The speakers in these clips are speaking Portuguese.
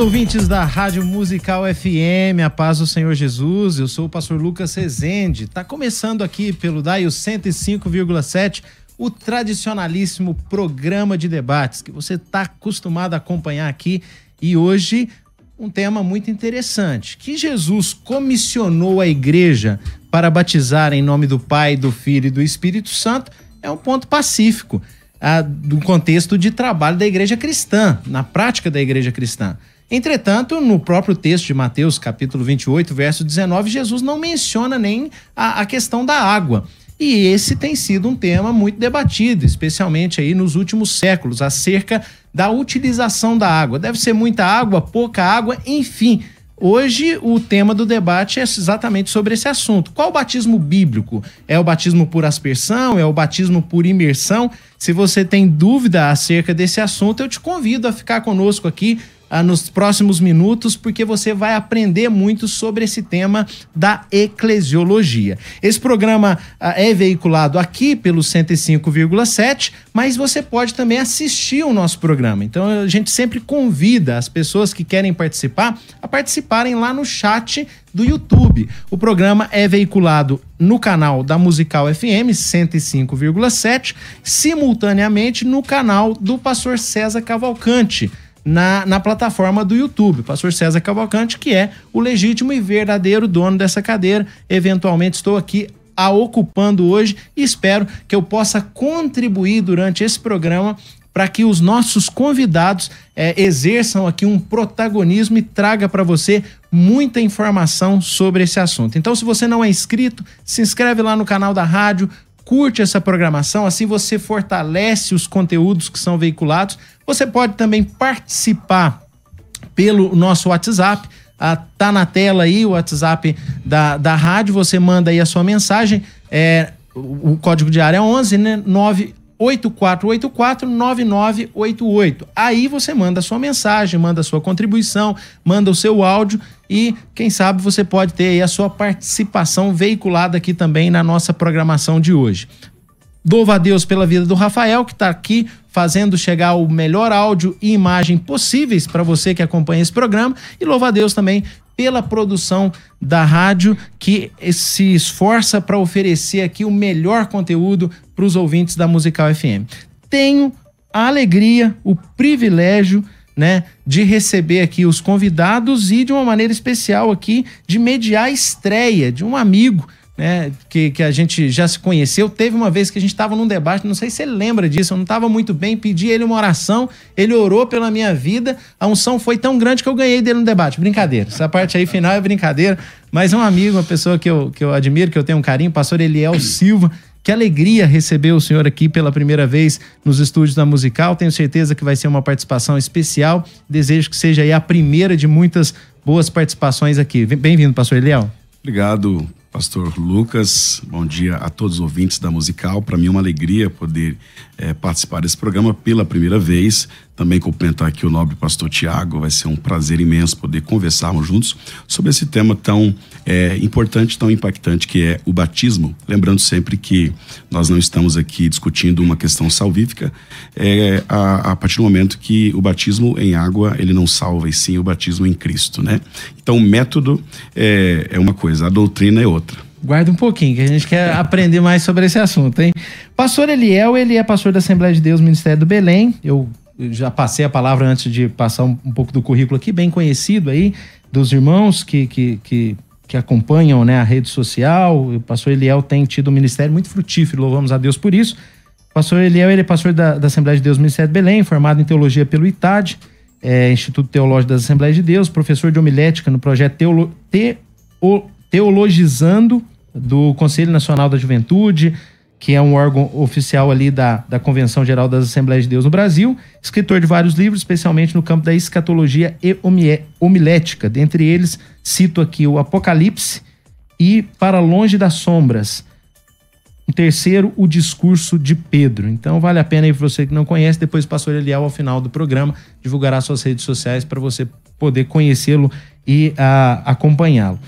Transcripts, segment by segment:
ouvintes da Rádio Musical FM, a paz do Senhor Jesus, eu sou o pastor Lucas Rezende. Está começando aqui pelo DAIO 105,7, o tradicionalíssimo programa de debates que você está acostumado a acompanhar aqui. E hoje, um tema muito interessante: que Jesus comissionou a igreja para batizar em nome do Pai, do Filho e do Espírito Santo, é um ponto pacífico a, do contexto de trabalho da igreja cristã, na prática da igreja cristã. Entretanto, no próprio texto de Mateus, capítulo 28, verso 19, Jesus não menciona nem a, a questão da água. E esse tem sido um tema muito debatido, especialmente aí nos últimos séculos, acerca da utilização da água. Deve ser muita água, pouca água, enfim. Hoje o tema do debate é exatamente sobre esse assunto. Qual o batismo bíblico? É o batismo por aspersão? É o batismo por imersão? Se você tem dúvida acerca desse assunto, eu te convido a ficar conosco aqui ah, nos próximos minutos, porque você vai aprender muito sobre esse tema da eclesiologia. Esse programa ah, é veiculado aqui pelo 105,7, mas você pode também assistir o nosso programa. Então a gente sempre convida as pessoas que querem participar a participarem lá no chat do YouTube. O programa é veiculado no canal da Musical FM 105,7, simultaneamente no canal do pastor César Cavalcante na, na plataforma do YouTube. Pastor César Cavalcante, que é o legítimo e verdadeiro dono dessa cadeira. Eventualmente estou aqui a ocupando hoje e espero que eu possa contribuir durante esse programa para que os nossos convidados é, exerçam aqui um protagonismo e traga para você muita informação sobre esse assunto. Então, se você não é inscrito, se inscreve lá no canal da rádio, curte essa programação, assim você fortalece os conteúdos que são veiculados. Você pode também participar pelo nosso WhatsApp. Ah, tá na tela aí o WhatsApp da, da rádio. Você manda aí a sua mensagem. É, o, o código de área é 11, né? 9 8484-9988. Aí você manda a sua mensagem, manda a sua contribuição, manda o seu áudio e, quem sabe, você pode ter a sua participação veiculada aqui também na nossa programação de hoje. Louva a Deus pela vida do Rafael, que está aqui fazendo chegar o melhor áudio e imagem possíveis para você que acompanha esse programa. E louva a Deus também pela produção da rádio que se esforça para oferecer aqui o melhor conteúdo para os ouvintes da Musical FM. Tenho a alegria, o privilégio, né, de receber aqui os convidados e de uma maneira especial aqui de mediar a estreia de um amigo né, que, que a gente já se conheceu. Teve uma vez que a gente estava num debate, não sei se ele lembra disso, eu não estava muito bem, pedi ele uma oração, ele orou pela minha vida, a unção foi tão grande que eu ganhei dele no debate. Brincadeira, essa parte aí final é brincadeira, mas é um amigo, uma pessoa que eu, que eu admiro, que eu tenho um carinho, pastor Eliel Silva. Que alegria receber o senhor aqui pela primeira vez nos estúdios da Musical. Tenho certeza que vai ser uma participação especial. Desejo que seja aí a primeira de muitas boas participações aqui. Bem-vindo, pastor Eliel. Obrigado, Pastor Lucas, bom dia a todos os ouvintes da Musical. Para mim é uma alegria poder é, participar desse programa pela primeira vez. Também cumprimentar aqui o nobre pastor Tiago. Vai ser um prazer imenso poder conversarmos juntos sobre esse tema tão é, importante, tão impactante que é o batismo. Lembrando sempre que nós não estamos aqui discutindo uma questão salvífica é, a, a partir do momento que o batismo em água ele não salva, e sim o batismo em Cristo, né? Então o método é, é uma coisa, a doutrina é outra. Guarda um pouquinho, que a gente quer aprender mais sobre esse assunto, hein? Pastor Eliel, ele é pastor da Assembleia de Deus, Ministério do Belém. Eu já passei a palavra antes de passar um, um pouco do currículo aqui, bem conhecido aí, dos irmãos que, que, que, que acompanham né, a rede social. O pastor Eliel tem tido um ministério muito frutífero, louvamos a Deus por isso. O pastor Eliel, ele é pastor da, da Assembleia de Deus, Ministério do Belém, formado em teologia pelo ITAD, é, Instituto Teológico das Assembleias de Deus, professor de homilética no projeto Teolo, Te, Teologizando, do Conselho Nacional da Juventude, que é um órgão oficial ali da, da Convenção Geral das Assembleias de Deus no Brasil, escritor de vários livros, especialmente no campo da escatologia e homilética. Dentre eles, cito aqui o Apocalipse e Para Longe das Sombras. O terceiro, o discurso de Pedro. Então vale a pena aí para você que não conhece, depois o pastor Eliel, ao final do programa, divulgará suas redes sociais para você poder conhecê-lo e uh, acompanhá-lo.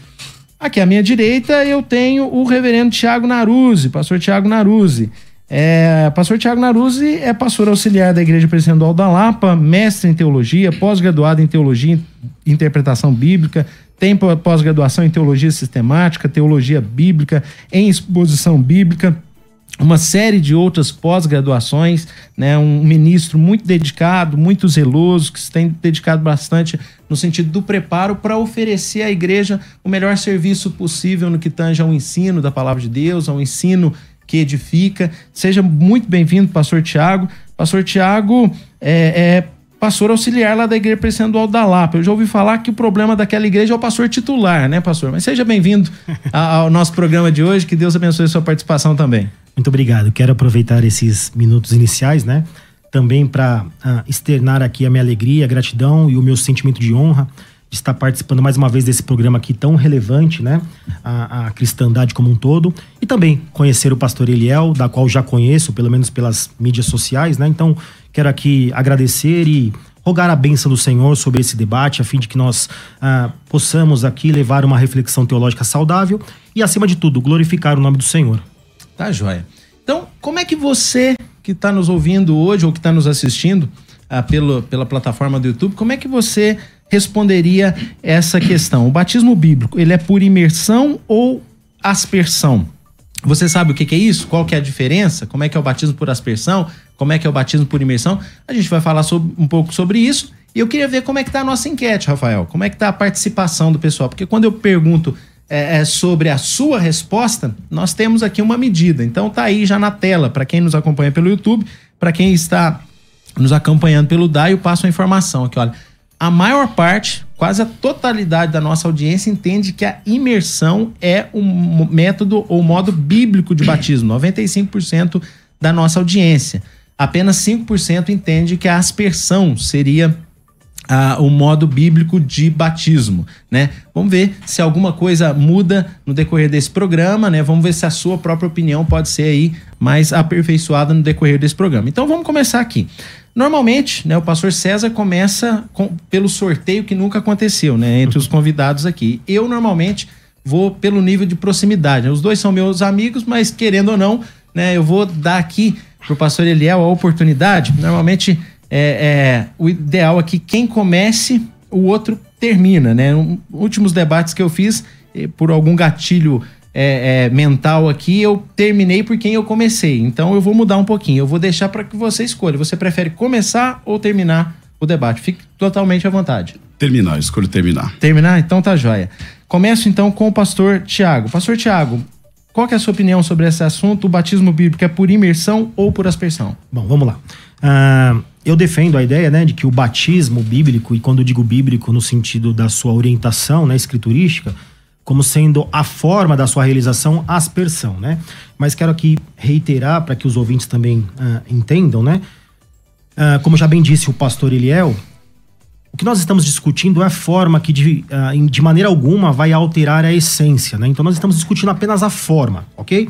Aqui à minha direita eu tenho o reverendo Tiago Naruzzi, pastor Tiago Naruzzi. É, pastor Tiago Naruzzi é pastor auxiliar da Igreja Presidencial da Lapa, mestre em teologia, pós-graduado em teologia e interpretação bíblica, tem pós-graduação em teologia sistemática, teologia bíblica, em exposição bíblica uma série de outras pós-graduações, né? Um ministro muito dedicado, muito zeloso, que se tem dedicado bastante no sentido do preparo para oferecer à igreja o melhor serviço possível no que tange ao ensino da palavra de Deus, ao ensino que edifica. Seja muito bem-vindo, pastor Tiago. Pastor Tiago é, é pastor auxiliar lá da igreja Presbiteriana da Lapa. Eu já ouvi falar que o problema daquela igreja é o pastor titular, né, pastor? Mas seja bem-vindo ao nosso programa de hoje. Que Deus abençoe a sua participação também. Muito obrigado. Quero aproveitar esses minutos iniciais, né? Também para uh, ah, externar aqui a minha alegria, a gratidão e o meu sentimento de honra de estar participando mais uma vez desse programa aqui tão relevante, né? A, a, cristandade como um todo. E também conhecer o pastor Eliel, da qual já conheço, pelo menos pelas mídias sociais, né? Então, quero aqui agradecer e rogar a bênção do Senhor sobre esse debate, a fim de que nós ah, possamos aqui levar uma reflexão teológica saudável e, acima de tudo, glorificar o nome do Senhor. Tá joia. Então, como é que você que está nos ouvindo hoje ou que está nos assistindo ah, pelo, pela plataforma do YouTube, como é que você responderia essa questão? O batismo bíblico, ele é por imersão ou aspersão? Você sabe o que, que é isso? Qual que é a diferença? Como é que é o batismo por aspersão? Como é que é o batismo por imersão? A gente vai falar sobre, um pouco sobre isso. E eu queria ver como é que está a nossa enquete, Rafael. Como é que está a participação do pessoal? Porque quando eu pergunto é, é, sobre a sua resposta, nós temos aqui uma medida. Então tá aí já na tela, para quem nos acompanha pelo YouTube, para quem está nos acompanhando pelo DAI, eu passo a informação aqui, olha. A maior parte, quase a totalidade da nossa audiência entende que a imersão é um método ou modo bíblico de batismo, 95% da nossa audiência. Apenas 5% entende que a aspersão seria o modo bíblico de batismo, né? Vamos ver se alguma coisa muda no decorrer desse programa, né? Vamos ver se a sua própria opinião pode ser aí mais aperfeiçoada no decorrer desse programa. Então vamos começar aqui. Normalmente, né, o pastor César começa com, pelo sorteio que nunca aconteceu, né, entre os convidados aqui. Eu normalmente vou pelo nível de proximidade. Os dois são meus amigos, mas querendo ou não, né, eu vou dar aqui pro pastor Eliel a oportunidade. Normalmente é, é, o ideal é que quem comece, o outro termina, né? Um, últimos debates que eu fiz, eh, por algum gatilho é, é, mental aqui, eu terminei por quem eu comecei. Então eu vou mudar um pouquinho. Eu vou deixar para que você escolha. Você prefere começar ou terminar o debate? Fique totalmente à vontade. Terminar, escolho terminar. Terminar? Então tá joia. Começo então com o pastor Tiago. Pastor Tiago, qual é a sua opinião sobre esse assunto? O batismo bíblico é por imersão ou por aspersão? Bom, vamos lá. Uh, eu defendo a ideia né, de que o batismo bíblico, e quando digo bíblico no sentido da sua orientação né, escriturística, como sendo a forma da sua realização, aspersão, né? Mas quero aqui reiterar para que os ouvintes também uh, entendam, né? Uh, como já bem disse o pastor Eliel, o que nós estamos discutindo é a forma que de, uh, de maneira alguma vai alterar a essência, né? Então nós estamos discutindo apenas a forma, ok?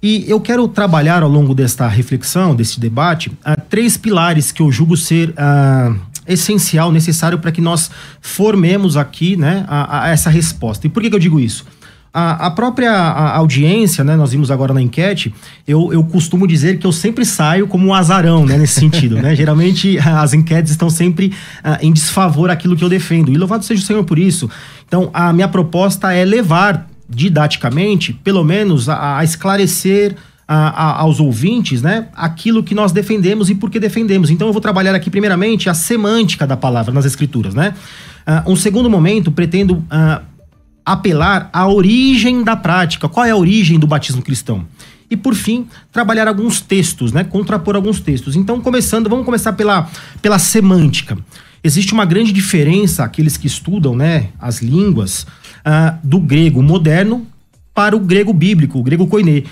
E eu quero trabalhar ao longo desta reflexão, deste debate, uh, três pilares que eu julgo ser uh, essencial, necessário para que nós formemos aqui né, a, a essa resposta. E por que, que eu digo isso? A, a própria a audiência, né, nós vimos agora na enquete, eu, eu costumo dizer que eu sempre saio como um azarão né, nesse sentido. né? Geralmente as enquetes estão sempre em desfavor aquilo que eu defendo. E louvado seja o Senhor por isso. Então, a minha proposta é levar didaticamente, pelo menos, a, a esclarecer a, a, aos ouvintes, né, aquilo que nós defendemos e por que defendemos. Então eu vou trabalhar aqui primeiramente a semântica da palavra nas escrituras, né? Uh, um segundo momento pretendo uh, apelar à origem da prática. Qual é a origem do batismo cristão? E por fim, trabalhar alguns textos, né? Contrapor alguns textos. Então, começando, vamos começar pela, pela semântica. Existe uma grande diferença, aqueles que estudam, né, as línguas, ah, do grego moderno para o grego bíblico, o grego koiné.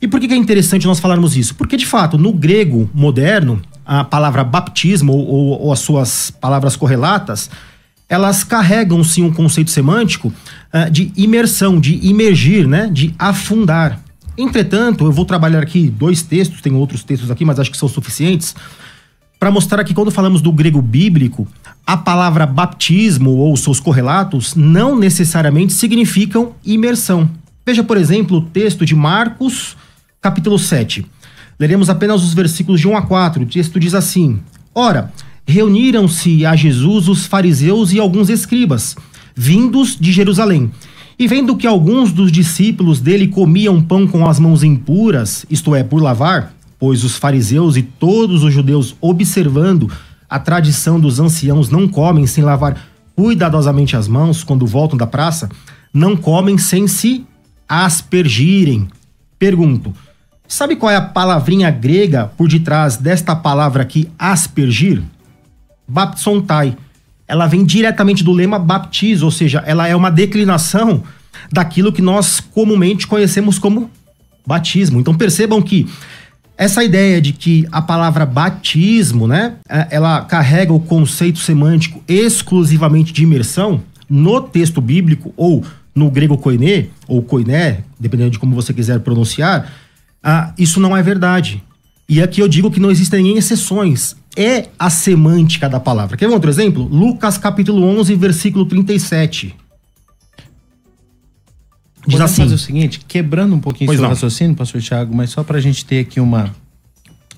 E por que, é interessante nós falarmos isso? Porque, de fato, no grego moderno, a palavra baptismo ou, ou, as suas palavras correlatas, elas carregam sim um conceito semântico uh, de imersão, de imergir, né? De afundar. Entretanto, eu vou trabalhar aqui dois textos, tem outros textos aqui, mas acho que são suficientes, para mostrar que quando falamos do grego bíblico, a palavra baptismo ou seus correlatos não necessariamente significam imersão. Veja, por exemplo, o texto de Marcos, capítulo 7. Leremos apenas os versículos de 1 a 4. O texto diz assim: Ora, reuniram-se a Jesus os fariseus e alguns escribas, vindos de Jerusalém. E vendo que alguns dos discípulos dele comiam pão com as mãos impuras, isto é, por lavar, pois os fariseus e todos os judeus, observando a tradição dos anciãos, não comem sem lavar cuidadosamente as mãos quando voltam da praça, não comem sem se aspergirem. Pergunto: sabe qual é a palavrinha grega por detrás desta palavra aqui, aspergir? Baptsontai. Ela vem diretamente do lema baptizo, ou seja, ela é uma declinação daquilo que nós comumente conhecemos como batismo. Então percebam que essa ideia de que a palavra batismo, né, é, ela carrega o conceito semântico exclusivamente de imersão no texto bíblico ou no grego koiné, ou koiné, dependendo de como você quiser pronunciar, ah, isso não é verdade. E aqui eu digo que não existem exceções. É a semântica da palavra. Quer ver outro exemplo? Lucas capítulo 11, versículo 37. Diz Podemos assim. fazer o seguinte, quebrando um pouquinho o seu raciocínio, pastor Tiago, mas só para a gente ter aqui uma,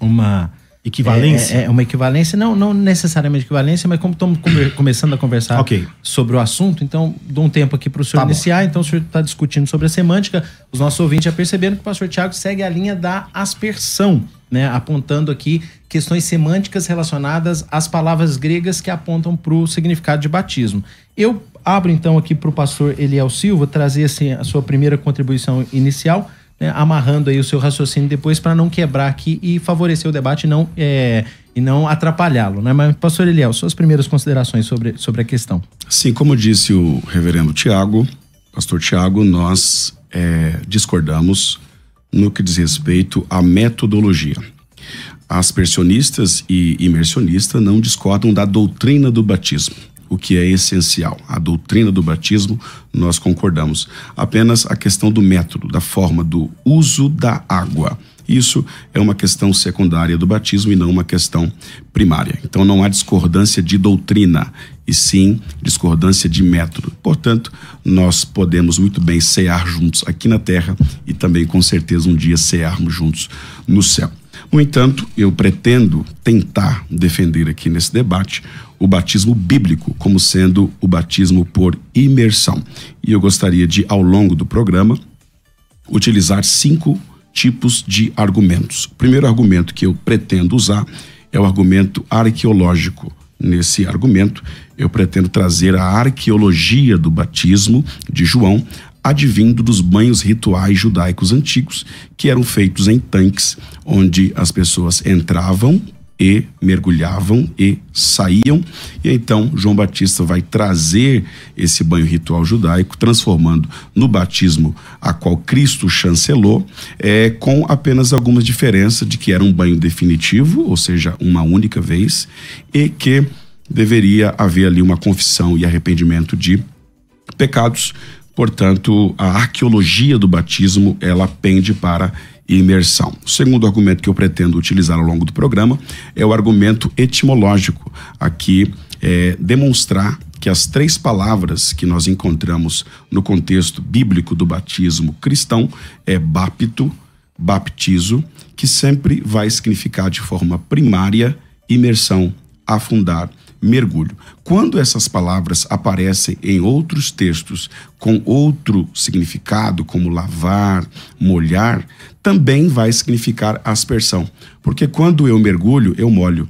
uma Equivalência? É, é, uma equivalência, não, não necessariamente equivalência, mas como estamos começando a conversar okay. sobre o assunto, então dou um tempo aqui para o senhor tá iniciar. Bom. Então o senhor está discutindo sobre a semântica. Os nossos ouvintes já perceberam que o pastor Tiago segue a linha da aspersão, né? apontando aqui questões semânticas relacionadas às palavras gregas que apontam para o significado de batismo. Eu abro então aqui para o pastor Eliel Silva trazer assim, a sua primeira contribuição inicial né, amarrando aí o seu raciocínio depois para não quebrar aqui e favorecer o debate e não, é, e não atrapalhá-lo. Né? Mas, pastor Eliel, suas primeiras considerações sobre, sobre a questão. Sim, como disse o reverendo Tiago, pastor Tiago, nós é, discordamos no que diz respeito à metodologia. Aspersionistas e imersionistas não discordam da doutrina do batismo o que é essencial. A doutrina do batismo, nós concordamos. Apenas a questão do método, da forma, do uso da água. Isso é uma questão secundária do batismo e não uma questão primária. Então não há discordância de doutrina, e sim discordância de método. Portanto, nós podemos muito bem cear juntos aqui na terra e também com certeza um dia cearmos juntos no céu. No entanto, eu pretendo tentar defender aqui nesse debate o batismo bíblico como sendo o batismo por imersão. E eu gostaria de, ao longo do programa, utilizar cinco tipos de argumentos. O primeiro argumento que eu pretendo usar é o argumento arqueológico. Nesse argumento, eu pretendo trazer a arqueologia do batismo de João, advindo dos banhos rituais judaicos antigos, que eram feitos em tanques, onde as pessoas entravam e mergulhavam e saíam. E então João Batista vai trazer esse banho ritual judaico, transformando no batismo a qual Cristo chancelou, é, com apenas algumas diferenças de que era um banho definitivo, ou seja, uma única vez, e que deveria haver ali uma confissão e arrependimento de pecados. Portanto, a arqueologia do batismo ela pende para imersão. O segundo argumento que eu pretendo utilizar ao longo do programa é o argumento etimológico, aqui é demonstrar que as três palavras que nós encontramos no contexto bíblico do batismo cristão é bapto, baptizo, que sempre vai significar de forma primária imersão, afundar, mergulho. Quando essas palavras aparecem em outros textos com outro significado, como lavar, molhar, também vai significar aspersão. Porque quando eu mergulho, eu molho.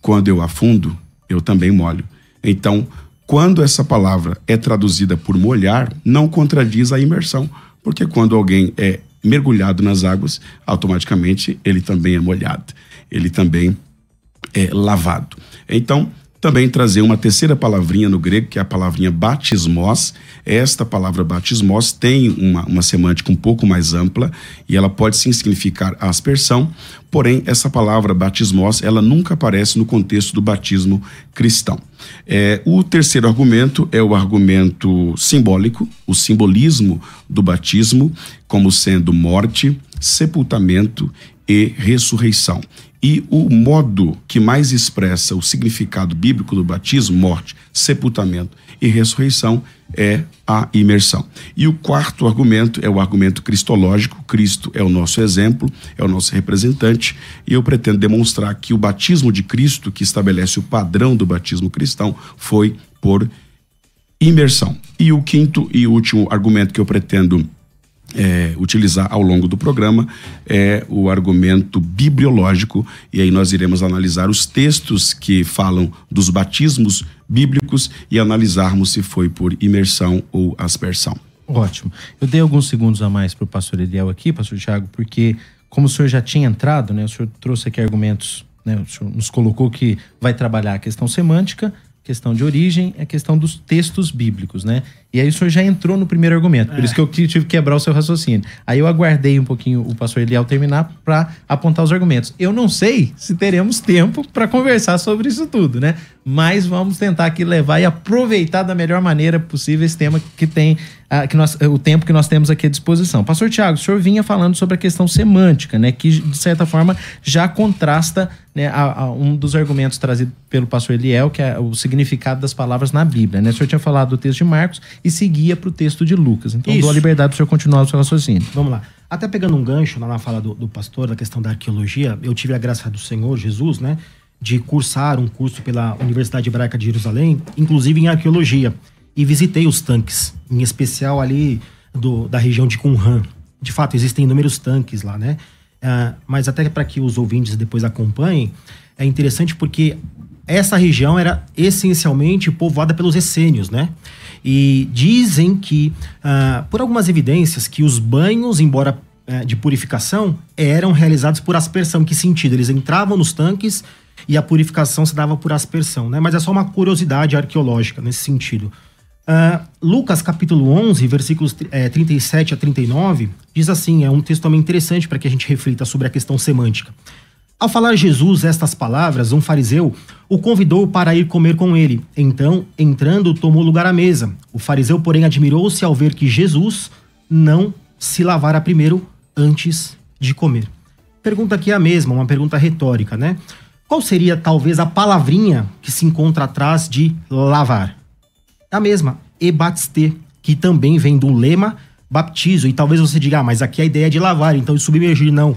Quando eu afundo, eu também molho. Então, quando essa palavra é traduzida por molhar, não contradiz a imersão. Porque quando alguém é mergulhado nas águas, automaticamente ele também é molhado. Ele também é lavado. Então, Também trazer uma terceira palavrinha no grego, que é a palavrinha batismos. Esta palavra batismos tem uma, uma semântica um pouco mais ampla e ela pode sim significar aspersão, porém essa palavra batismos ela nunca aparece no contexto do batismo cristão. É, o terceiro argumento é o argumento simbólico, o simbolismo do batismo como sendo morte, sepultamento e ressurreição. E o modo que mais expressa o significado bíblico do batismo, morte, sepultamento e ressurreição, é a imersão. E o quarto argumento é o argumento cristológico. Cristo é o nosso exemplo, é o nosso representante, e eu pretendo demonstrar que o batismo de Cristo, que estabelece o padrão do batismo cristão, foi por imersão. E o quinto e último argumento que eu pretendo é, utilizar ao longo do programa é o argumento bibliológico, e aí nós iremos analisar os textos que falam dos batismos bíblicos e analisarmos se foi por imersão ou aspersão. Ótimo. Eu dei alguns segundos a mais para o pastor Eliel aqui, pastor Tiago, porque como o senhor já tinha entrado, né, o senhor trouxe aqui argumentos, né, o senhor nos colocou que vai trabalhar a questão semântica, questão de origem, a questão dos textos bíblicos, né? E aí o senhor já entrou no primeiro argumento, por é. isso que eu tive que quebrar o seu raciocínio. Aí eu aguardei um pouquinho o pastor Eliel terminar para apontar os argumentos. Eu não sei se teremos tempo para conversar sobre isso tudo, né? Mas vamos tentar aqui levar e aproveitar da melhor maneira possível esse tema que tem que nós, o tempo que nós temos aqui à disposição. Pastor Tiago, o senhor vinha falando sobre a questão semântica, né? Que de certa forma já contrasta né, a, a um dos argumentos trazidos pelo pastor Eliel, que é o significado das palavras na Bíblia, né? O senhor tinha falado do texto de Marcos e seguia para o texto de Lucas. Então, Isso. dou a liberdade para o senhor continuar o seu raciocínio. Vamos lá. Até pegando um gancho lá na fala do, do pastor, da questão da arqueologia, eu tive a graça do Senhor Jesus, né? De cursar um curso pela Universidade Hebraica de Jerusalém, inclusive em arqueologia. E visitei os tanques, em especial ali do, da região de Qumran. De fato, existem inúmeros tanques lá, né? Uh, mas até para que os ouvintes depois acompanhem, é interessante porque essa região era essencialmente povoada pelos essênios, né? E dizem que, uh, por algumas evidências, que os banhos, embora uh, de purificação, eram realizados por aspersão. Que sentido? Eles entravam nos tanques e a purificação se dava por aspersão, né? Mas é só uma curiosidade arqueológica nesse sentido. Uh, Lucas capítulo 11, versículos é, 37 a 39, diz assim: é um texto também interessante para que a gente reflita sobre a questão semântica. Ao falar Jesus estas palavras, um fariseu o convidou para ir comer com ele. Então, entrando, tomou lugar à mesa. O fariseu, porém, admirou-se ao ver que Jesus não se lavara primeiro antes de comer. Pergunta aqui é a mesma, uma pergunta retórica, né? Qual seria talvez a palavrinha que se encontra atrás de lavar? A mesma, ebatiste, que também vem do lema baptizo. E talvez você diga, ah, mas aqui a ideia é de lavar, então submergir. Não.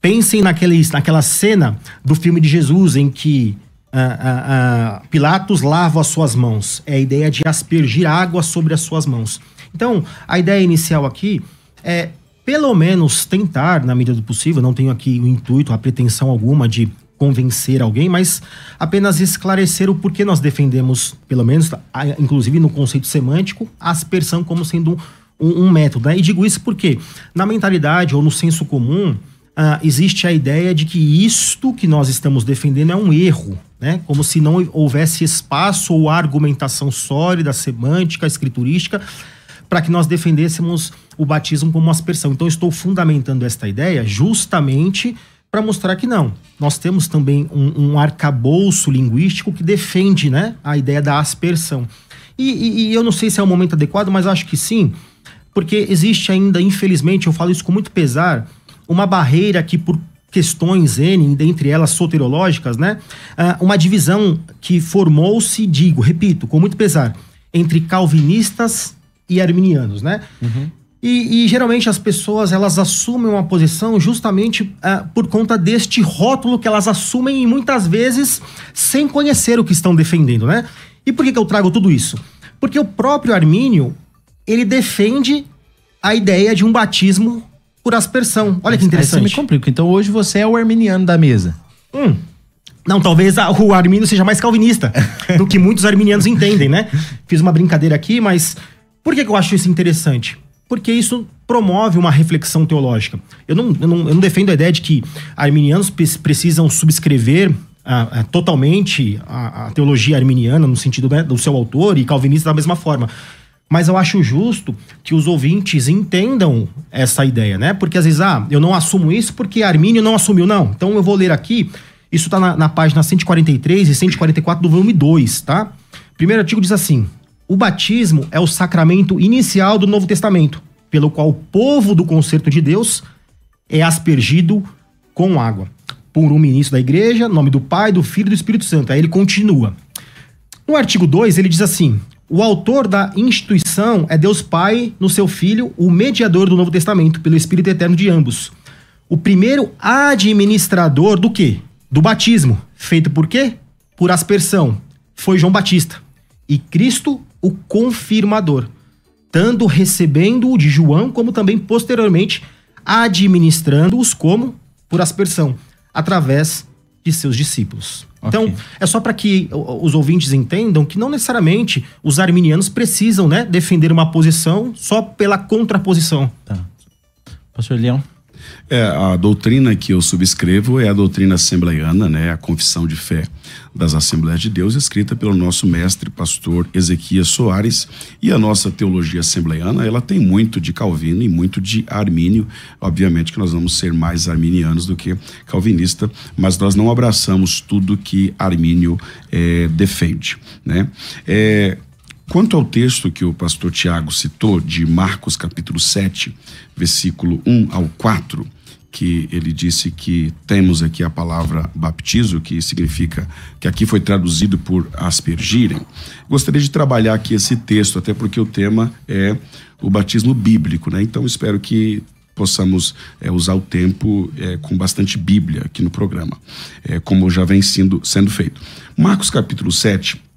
Pensem naquele, naquela cena do filme de Jesus em que uh, uh, Pilatos lava as suas mãos. É a ideia de aspergir água sobre as suas mãos. Então, a ideia inicial aqui é, pelo menos, tentar, na medida do possível, não tenho aqui o intuito, a pretensão alguma de convencer alguém, mas apenas esclarecer o porquê nós defendemos, pelo menos, inclusive no conceito semântico, a aspersão como sendo um, um, método. Né? E digo isso porque, na mentalidade ou no senso comum, uh, existe a ideia de que isto que nós estamos defendendo é um erro, né? Como se não houvesse espaço ou argumentação sólida, semântica, escriturística, para que nós defendêssemos o batismo como aspersão. Então, estou fundamentando esta ideia justamente para mostrar que não. Nós temos também um, um arcabouço linguístico que defende né, a ideia da aspersão. E, e, e eu não sei se é o momento adequado, mas acho que sim, porque existe ainda, infelizmente, eu falo isso com muito pesar, uma barreira que por questões N, dentre elas soterológicas, né? Uh, uma divisão que formou-se, digo, repito, com muito pesar, entre calvinistas e arminianos, né? Uhum. E, e, geralmente as pessoas elas assumem uma posição justamente uh, por conta deste rótulo que elas assumem e muitas vezes sem conhecer o que estão defendendo, né? E por que, que eu trago tudo isso? Porque o próprio Armínio ele defende a ideia de um batismo por aspersão. Olha que interessante. Aí você me complica. Então hoje você é o arminiano da mesa. Hum. Não, talvez a, o Armínio seja mais calvinista do que muitos arminianos entendem, né? Fiz uma brincadeira aqui, mas por que, que eu acho isso interessante? Porque isso promove uma reflexão teológica. Eu não, eu não, eu não defendo a ideia de que arminianos precisam subscrever ah, totalmente a, a, teologia arminiana no sentido né, do seu autor e calvinista da mesma forma. Mas eu acho justo que os ouvintes entendam essa ideia, né? Porque às vezes, ah, eu não assumo isso porque Armínio não assumiu, não. Então eu vou ler aqui, isso está na, na página 143 e 144 do volume 2, tá? Primeiro artigo diz assim: o batismo é o sacramento inicial do Novo Testamento, pelo qual o povo do concerto de Deus é aspergido com água. Por um ministro da igreja, nome do Pai, do Filho e do Espírito Santo. Aí ele continua. No artigo 2, ele diz assim: o autor da instituição é Deus Pai no seu Filho, o mediador do Novo Testamento, pelo Espírito Eterno de ambos. O primeiro administrador do quê? Do batismo. Feito por quê? Por aspersão. Foi João Batista. E Cristo, o confirmador. Tanto recebendo-o de João, como também posteriormente administrando-os como por aspersão, através de seus discípulos. Então, okay. é só para que os ouvintes entendam que não necessariamente os arminianos precisam né, defender uma posição só pela contraposição. Tá. Pastor Leão? É, a doutrina que eu subscrevo é a doutrina assembleiana, né, a confissão de fé das Assembleias de Deus, escrita pelo nosso mestre pastor Ezequias Soares. E a nossa teologia assembleiana, ela tem muito de Calvino e muito de Armínio. Obviamente que nós vamos ser mais arminianos do que calvinista, mas nós não abraçamos tudo que Armínio é, defende, né? É, Quanto ao texto que o pastor Tiago citou, de Marcos capítulo 7, versículo 1 ao 4, que ele disse que temos aqui a palavra baptizo, que significa que aqui foi traduzido por aspergirem. Gostaria de trabalhar aqui esse texto, até porque o tema é o batismo bíblico, né? Então espero que possamos é, usar o tempo é, com bastante Bíblia aqui no programa, é, como já vem sendo, sendo feito. Marcos capítulo 7,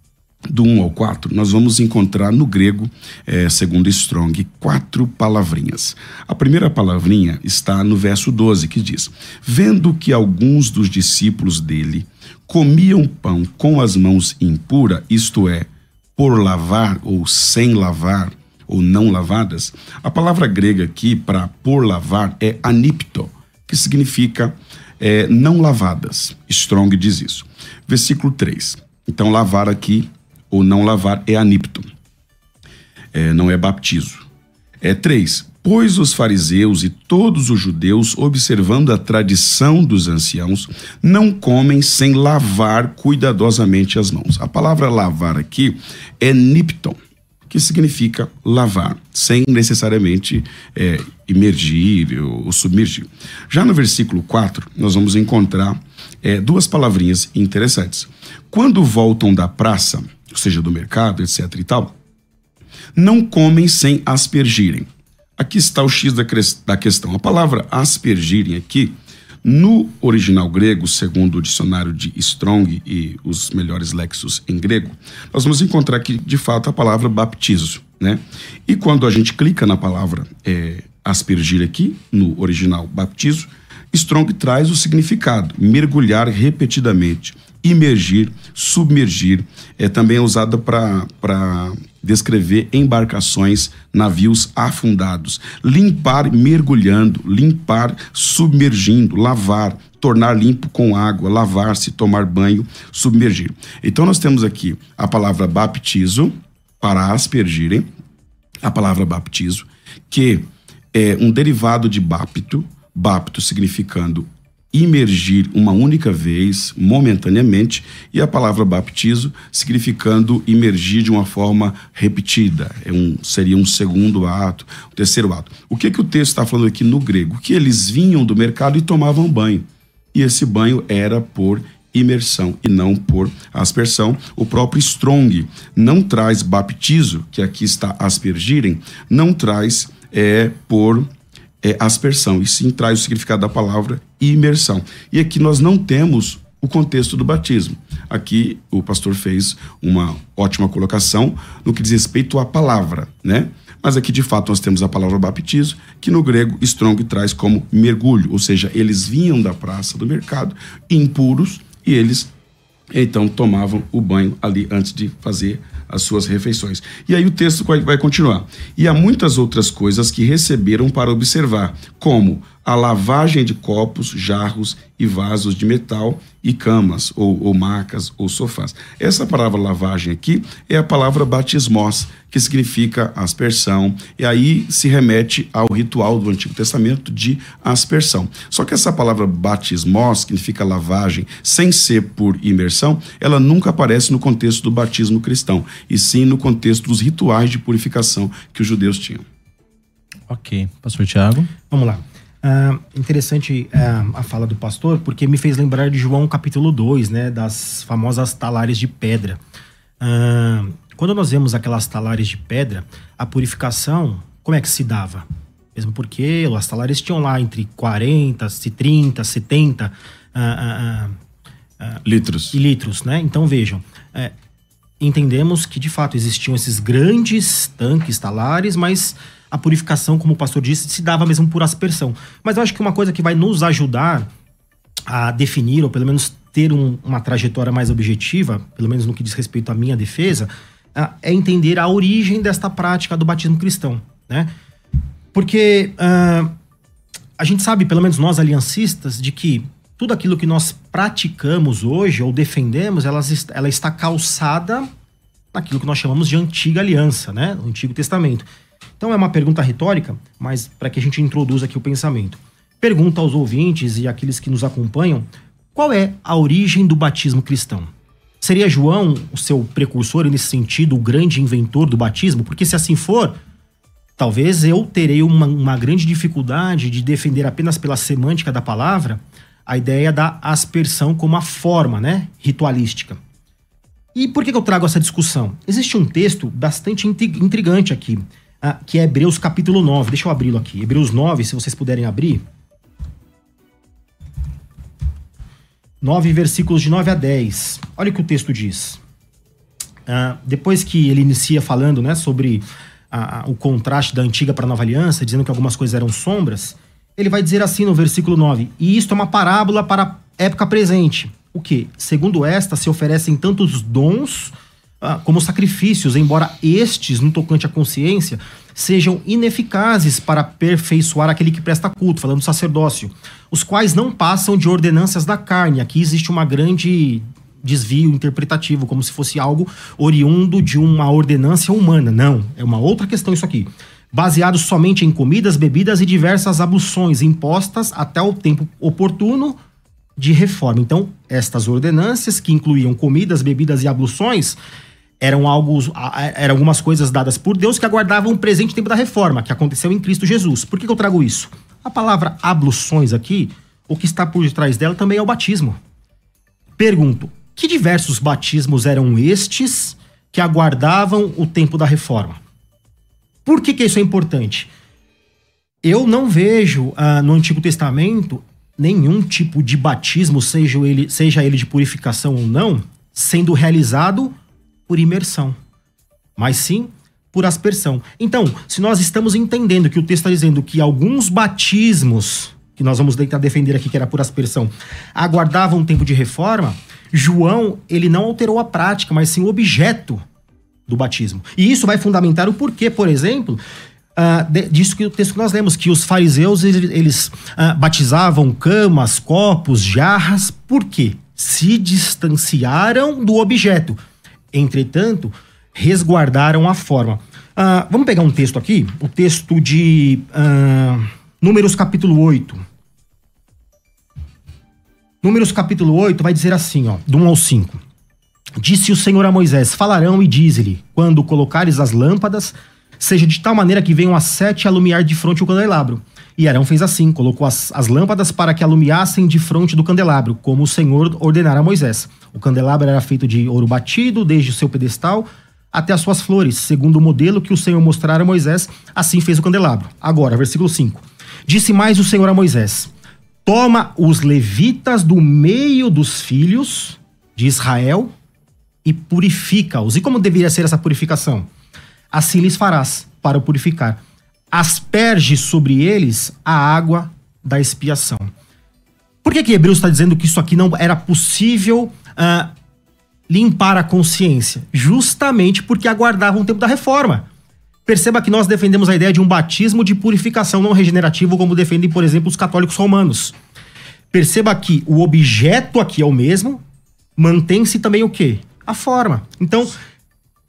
do 1 ao 4, nós vamos encontrar no grego, é, segundo Strong, quatro palavrinhas. A primeira palavrinha está no verso 12, que diz: Vendo que alguns dos discípulos dele comiam pão com as mãos impuras, isto é, por lavar ou sem lavar, ou não lavadas, a palavra grega aqui para por lavar é anipto, que significa é, não lavadas. Strong diz isso. Versículo 3. Então, lavar aqui ou não lavar é anipto, é, não é baptizo. É três. Pois os fariseus e todos os judeus, observando a tradição dos anciãos, não comem sem lavar cuidadosamente as mãos. A palavra lavar aqui é nipton, que significa lavar, sem necessariamente é, imergir ou, ou submergir. Já no versículo 4, nós vamos encontrar é, duas palavrinhas interessantes. Quando voltam da praça, ou seja, do mercado, etc e tal, não comem sem aspergirem. Aqui está o X da, da questão. A palavra aspergirem aqui, no original grego, segundo o dicionário de Strong e os melhores lexos em grego, nós vamos encontrar aqui, de fato, a palavra baptizo, né? E quando a gente clica na palavra é, aspergir aqui, no original baptizo, Strong traz o significado, mergulhar repetidamente, imergir, submergir, é também é usada para descrever embarcações, navios afundados, limpar mergulhando, limpar submergindo, lavar, tornar limpo com água, lavar-se, tomar banho, submergir. Então nós temos aqui a palavra baptizo para aspergirem, a palavra baptizo, que é um derivado de bapto, bapto significando imergir uma única vez, momentaneamente, e a palavra baptizo significando imergir de uma forma repetida. É um, seria um segundo ato, um terceiro ato. O que, que o texto está falando aqui no grego? Que eles vinham do mercado e tomavam banho. E esse banho era por imersão e não por aspersão. O próprio Strong não traz baptizo, que aqui está aspergirem, não traz é, por é, aspersão, e sim traz o significado da palavra imersão. E aqui nós não temos o contexto do batismo. Aqui o pastor fez uma ótima colocação no que diz respeito à palavra, né? Mas aqui de fato nós temos a palavra baptismo, que no grego Strong traz como mergulho, ou seja, eles vinham da praça do mercado impuros e eles então tomavam o banho ali antes de fazer as suas refeições. E aí o texto vai continuar. E há muitas outras coisas que receberam para observar, como a lavagem de copos, jarros e vasos de metal e camas, ou, ou macas, ou sofás. Essa palavra lavagem aqui é a palavra batismos, que significa aspersão, e aí se remete ao ritual do Antigo Testamento de aspersão. Só que essa palavra batismos, que significa lavagem, sem ser por imersão, ela nunca aparece no contexto do batismo cristão, e sim no contexto dos rituais de purificação que os judeus tinham. Ok. Pastor Tiago? Vamos lá. Uh, interessante uh, a fala do pastor, porque me fez lembrar de João capítulo 2, né, das famosas talares de pedra. Uh, quando nós vemos aquelas talares de pedra, a purificação, como é que se dava? Mesmo porque as talares tinham lá entre 40, 30, 70 litros. litros, né? Então vejam, é, entendemos que de fato existiam esses grandes tanques talares, mas a purificação, como o pastor disse, se dava mesmo por aspersão. Mas eu acho que uma coisa que vai nos ajudar a definir, ou pelo menos ter um, uma trajetória mais objetiva, pelo menos no que diz respeito à minha defesa, é entender a origem desta prática do batismo cristão, né? Porque uh, a gente sabe, pelo menos nós aliancistas, de que tudo aquilo que nós praticamos hoje ou defendemos, ela, ela está calçada naquilo que nós chamamos de antiga aliança, né? O Antigo Testamento. Então é uma pergunta retórica, mas para que a gente introduza aqui o pensamento. Pergunta aos ouvintes e aqueles que nos acompanham: qual é a origem do batismo cristão? Seria João o seu precursor nesse sentido, o grande inventor do batismo? Porque se assim for, talvez eu terei uma, uma grande dificuldade de defender apenas pela semântica da palavra a ideia da aspersão como a forma né, ritualística. E por que eu trago essa discussão? Existe um texto bastante intrigante aqui, ah, que é Hebreus capítulo 9. Deixa eu abri-lo aqui. Hebreus 9, se vocês puderem abrir. 9 versículos de 9 a 10. Olha o que o texto diz. Ah, depois que ele inicia falando né, sobre ah, o contraste da antiga para a nova aliança, dizendo que algumas coisas eram sombras, ele vai dizer assim no versículo 9: E isto é uma parábola para a época presente. O que? Segundo esta, se oferecem tantos dons como sacrifícios, embora estes, no tocante à consciência, sejam ineficazes para aperfeiçoar aquele que presta culto, falando do sacerdócio, os quais não passam de ordenanças da carne. Aqui existe uma grande desvio interpretativo, como se fosse algo oriundo de uma ordenância humana. Não, é uma outra questão isso aqui. Baseado somente em comidas, bebidas e diversas abluções impostas até o tempo oportuno de reforma. Então, estas ordenâncias, que incluíam comidas, bebidas e abluções, eram, algo, eram algumas coisas dadas por Deus que aguardavam o presente tempo da reforma, que aconteceu em Cristo Jesus. Por que, que eu trago isso? A palavra abluções aqui, o que está por detrás dela também é o batismo. Pergunto, que diversos batismos eram estes que aguardavam o tempo da reforma? Por que, que isso é importante? Eu não vejo ah, no Antigo Testamento nenhum tipo de batismo, seja ele, seja ele de purificação ou não, sendo realizado por imersão, mas sim por aspersão. Então, se nós estamos entendendo que o texto está dizendo que alguns batismos, que nós vamos tentar defender aqui que era por aspersão, aguardavam um tempo de reforma, João, ele não alterou a prática, mas sim o objeto do batismo. E isso vai fundamentar o porquê, por exemplo, uh, de, disso que o texto que nós lemos, que os fariseus, eles, eles uh, batizavam camas, copos, jarras, por quê? Se distanciaram do objeto. Entretanto, resguardaram a forma. Uh, vamos pegar um texto aqui, o texto de uh, Números capítulo 8. Números capítulo 8 vai dizer assim, ó, do 1 ao 5. Disse o Senhor a Moisés: Falarão e dize-lhe: Quando colocares as lâmpadas, seja de tal maneira que venham as sete alumiar de fronte o candelabro. E Arão fez assim: colocou as, as lâmpadas para que alumiassem de fronte do candelabro, como o Senhor ordenara a Moisés. O candelabro era feito de ouro batido, desde o seu pedestal até as suas flores, segundo o modelo que o Senhor mostrara a Moisés, assim fez o candelabro. Agora, versículo 5. Disse mais o Senhor a Moisés: Toma os levitas do meio dos filhos de Israel e purifica-os. E como deveria ser essa purificação? Assim lhes farás para o purificar asperge sobre eles a água da expiação. Por que, que Hebreus está dizendo que isso aqui não era possível uh, limpar a consciência? Justamente porque aguardavam o tempo da reforma. Perceba que nós defendemos a ideia de um batismo de purificação não regenerativo, como defendem, por exemplo, os católicos romanos. Perceba que o objeto aqui é o mesmo, mantém-se também o quê? A forma. Então,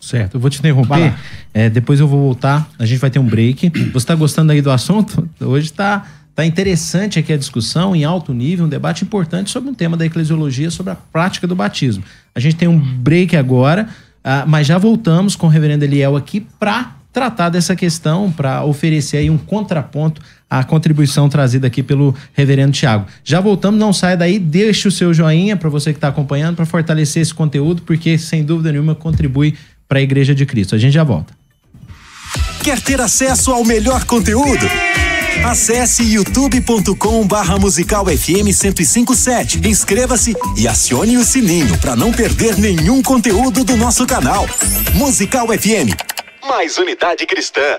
Certo, eu vou te interromper. É, depois eu vou voltar. A gente vai ter um break. Você está gostando aí do assunto? Hoje está tá interessante aqui a discussão em alto nível, um debate importante sobre um tema da eclesiologia, sobre a prática do batismo. A gente tem um break agora, uh, mas já voltamos com o reverendo Eliel aqui para tratar dessa questão, para oferecer aí um contraponto à contribuição trazida aqui pelo reverendo Tiago. Já voltamos, não saia daí, deixe o seu joinha para você que está acompanhando, para fortalecer esse conteúdo, porque sem dúvida nenhuma contribui para a Igreja de Cristo. A gente já volta. Quer ter acesso ao melhor conteúdo? Acesse youtube.com barra musical FM 1057. Inscreva-se e acione o sininho para não perder nenhum conteúdo do nosso canal. Musical FM. Mais unidade cristã.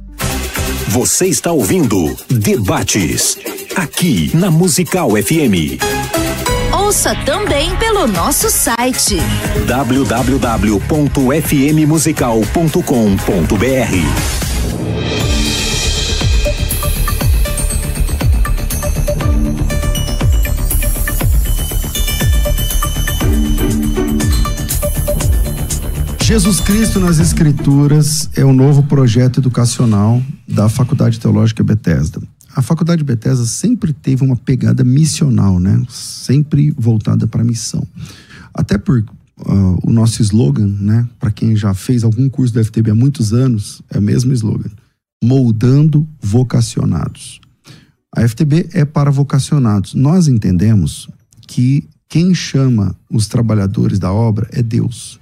Você está ouvindo Debates, aqui na Musical FM. Ouça também pelo nosso site www.fmmusical.com.br. Jesus Cristo nas Escrituras é o novo projeto educacional da Faculdade Teológica Bethesda. A Faculdade Bethesda sempre teve uma pegada missional, né? Sempre voltada para a missão. Até por uh, o nosso slogan, né? Para quem já fez algum curso da FTB há muitos anos, é o mesmo slogan: moldando vocacionados. A FTB é para vocacionados. Nós entendemos que quem chama os trabalhadores da obra é Deus.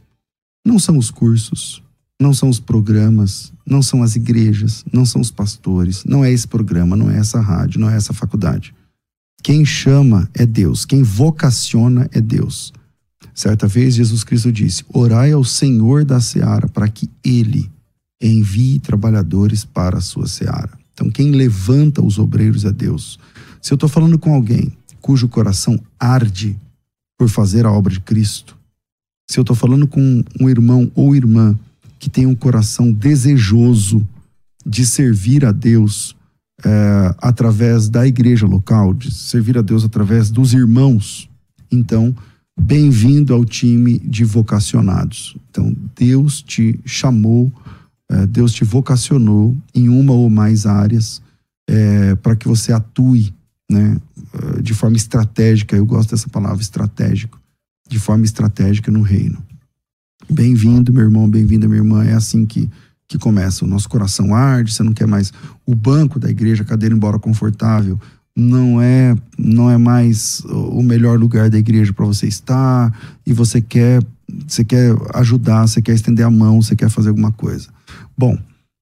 Não são os cursos, não são os programas, não são as igrejas, não são os pastores, não é esse programa, não é essa rádio, não é essa faculdade. Quem chama é Deus, quem vocaciona é Deus. Certa vez Jesus Cristo disse: Orai ao Senhor da seara para que ele envie trabalhadores para a sua seara. Então, quem levanta os obreiros é Deus. Se eu estou falando com alguém cujo coração arde por fazer a obra de Cristo, se eu estou falando com um irmão ou irmã que tem um coração desejoso de servir a Deus é, através da igreja local, de servir a Deus através dos irmãos, então, bem-vindo ao time de vocacionados. Então, Deus te chamou, é, Deus te vocacionou em uma ou mais áreas é, para que você atue né, de forma estratégica. Eu gosto dessa palavra, estratégico de forma estratégica no reino. Bem-vindo, meu irmão, bem-vinda, minha irmã. É assim que, que começa. O nosso coração arde, você não quer mais o banco da igreja, a cadeira, embora confortável, não é não é mais o melhor lugar da igreja para você estar e você quer você quer ajudar, você quer estender a mão, você quer fazer alguma coisa. Bom,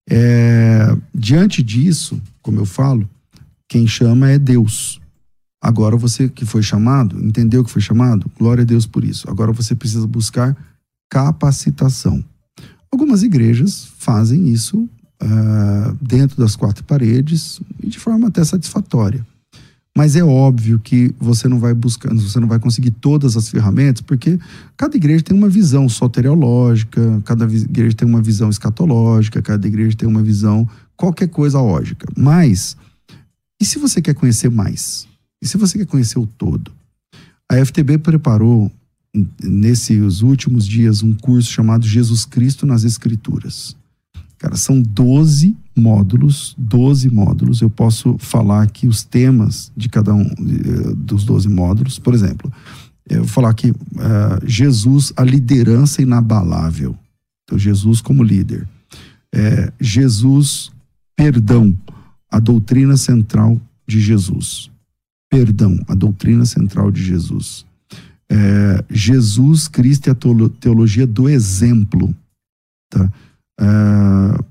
é, diante disso, como eu falo, quem chama é Deus. Agora você que foi chamado, entendeu que foi chamado? Glória a Deus por isso. Agora você precisa buscar capacitação. Algumas igrejas fazem isso uh, dentro das quatro paredes e de forma até satisfatória. Mas é óbvio que você não vai buscando, você não vai conseguir todas as ferramentas, porque cada igreja tem uma visão soteriológica, cada igreja tem uma visão escatológica, cada igreja tem uma visão qualquer coisa lógica. Mas, e se você quer conhecer mais? E se você quer conhecer o todo? A FTB preparou, nesses últimos dias, um curso chamado Jesus Cristo nas Escrituras. Cara, são 12 módulos, 12 módulos. Eu posso falar aqui os temas de cada um eh, dos 12 módulos. Por exemplo, eu vou falar aqui uh, Jesus, a liderança inabalável. Então, Jesus como líder. É, Jesus, perdão, a doutrina central de Jesus. Perdão, a doutrina central de Jesus. É, Jesus Cristo e a teologia do exemplo. Tá? É,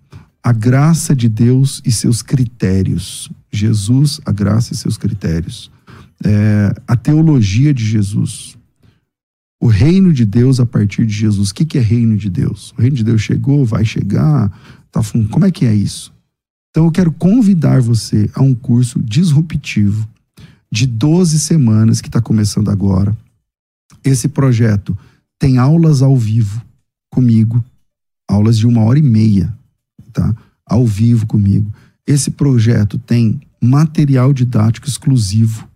a graça de Deus e seus critérios. Jesus, a graça e seus critérios. É, a teologia de Jesus. O reino de Deus a partir de Jesus. O que, que é reino de Deus? O reino de Deus chegou, vai chegar, tá Como é que é isso? Então eu quero convidar você a um curso disruptivo de 12 semanas que está começando agora. Esse projeto tem aulas ao vivo comigo, aulas de uma hora e meia, tá? Ao vivo comigo. Esse projeto tem material didático exclusivo,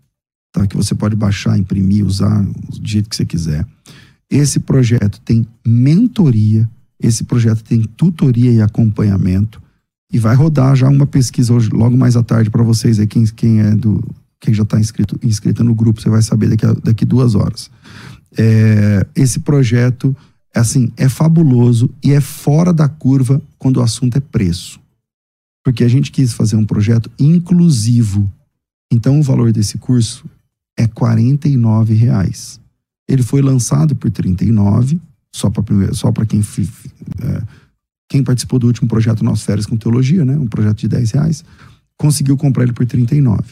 tá? Que você pode baixar, imprimir, usar do jeito que você quiser. Esse projeto tem mentoria, esse projeto tem tutoria e acompanhamento e vai rodar já uma pesquisa hoje, logo mais à tarde para vocês aí quem, quem é do quem já está inscrito inscrita no grupo, você vai saber daqui a, daqui duas horas. É, esse projeto assim, é fabuloso e é fora da curva quando o assunto é preço. Porque a gente quis fazer um projeto inclusivo. Então o valor desse curso é R$ reais. Ele foi lançado por 39, só para só para quem é, quem participou do último projeto Nosso Férias com Teologia, né, um projeto de 10 reais, conseguiu comprar ele por 39.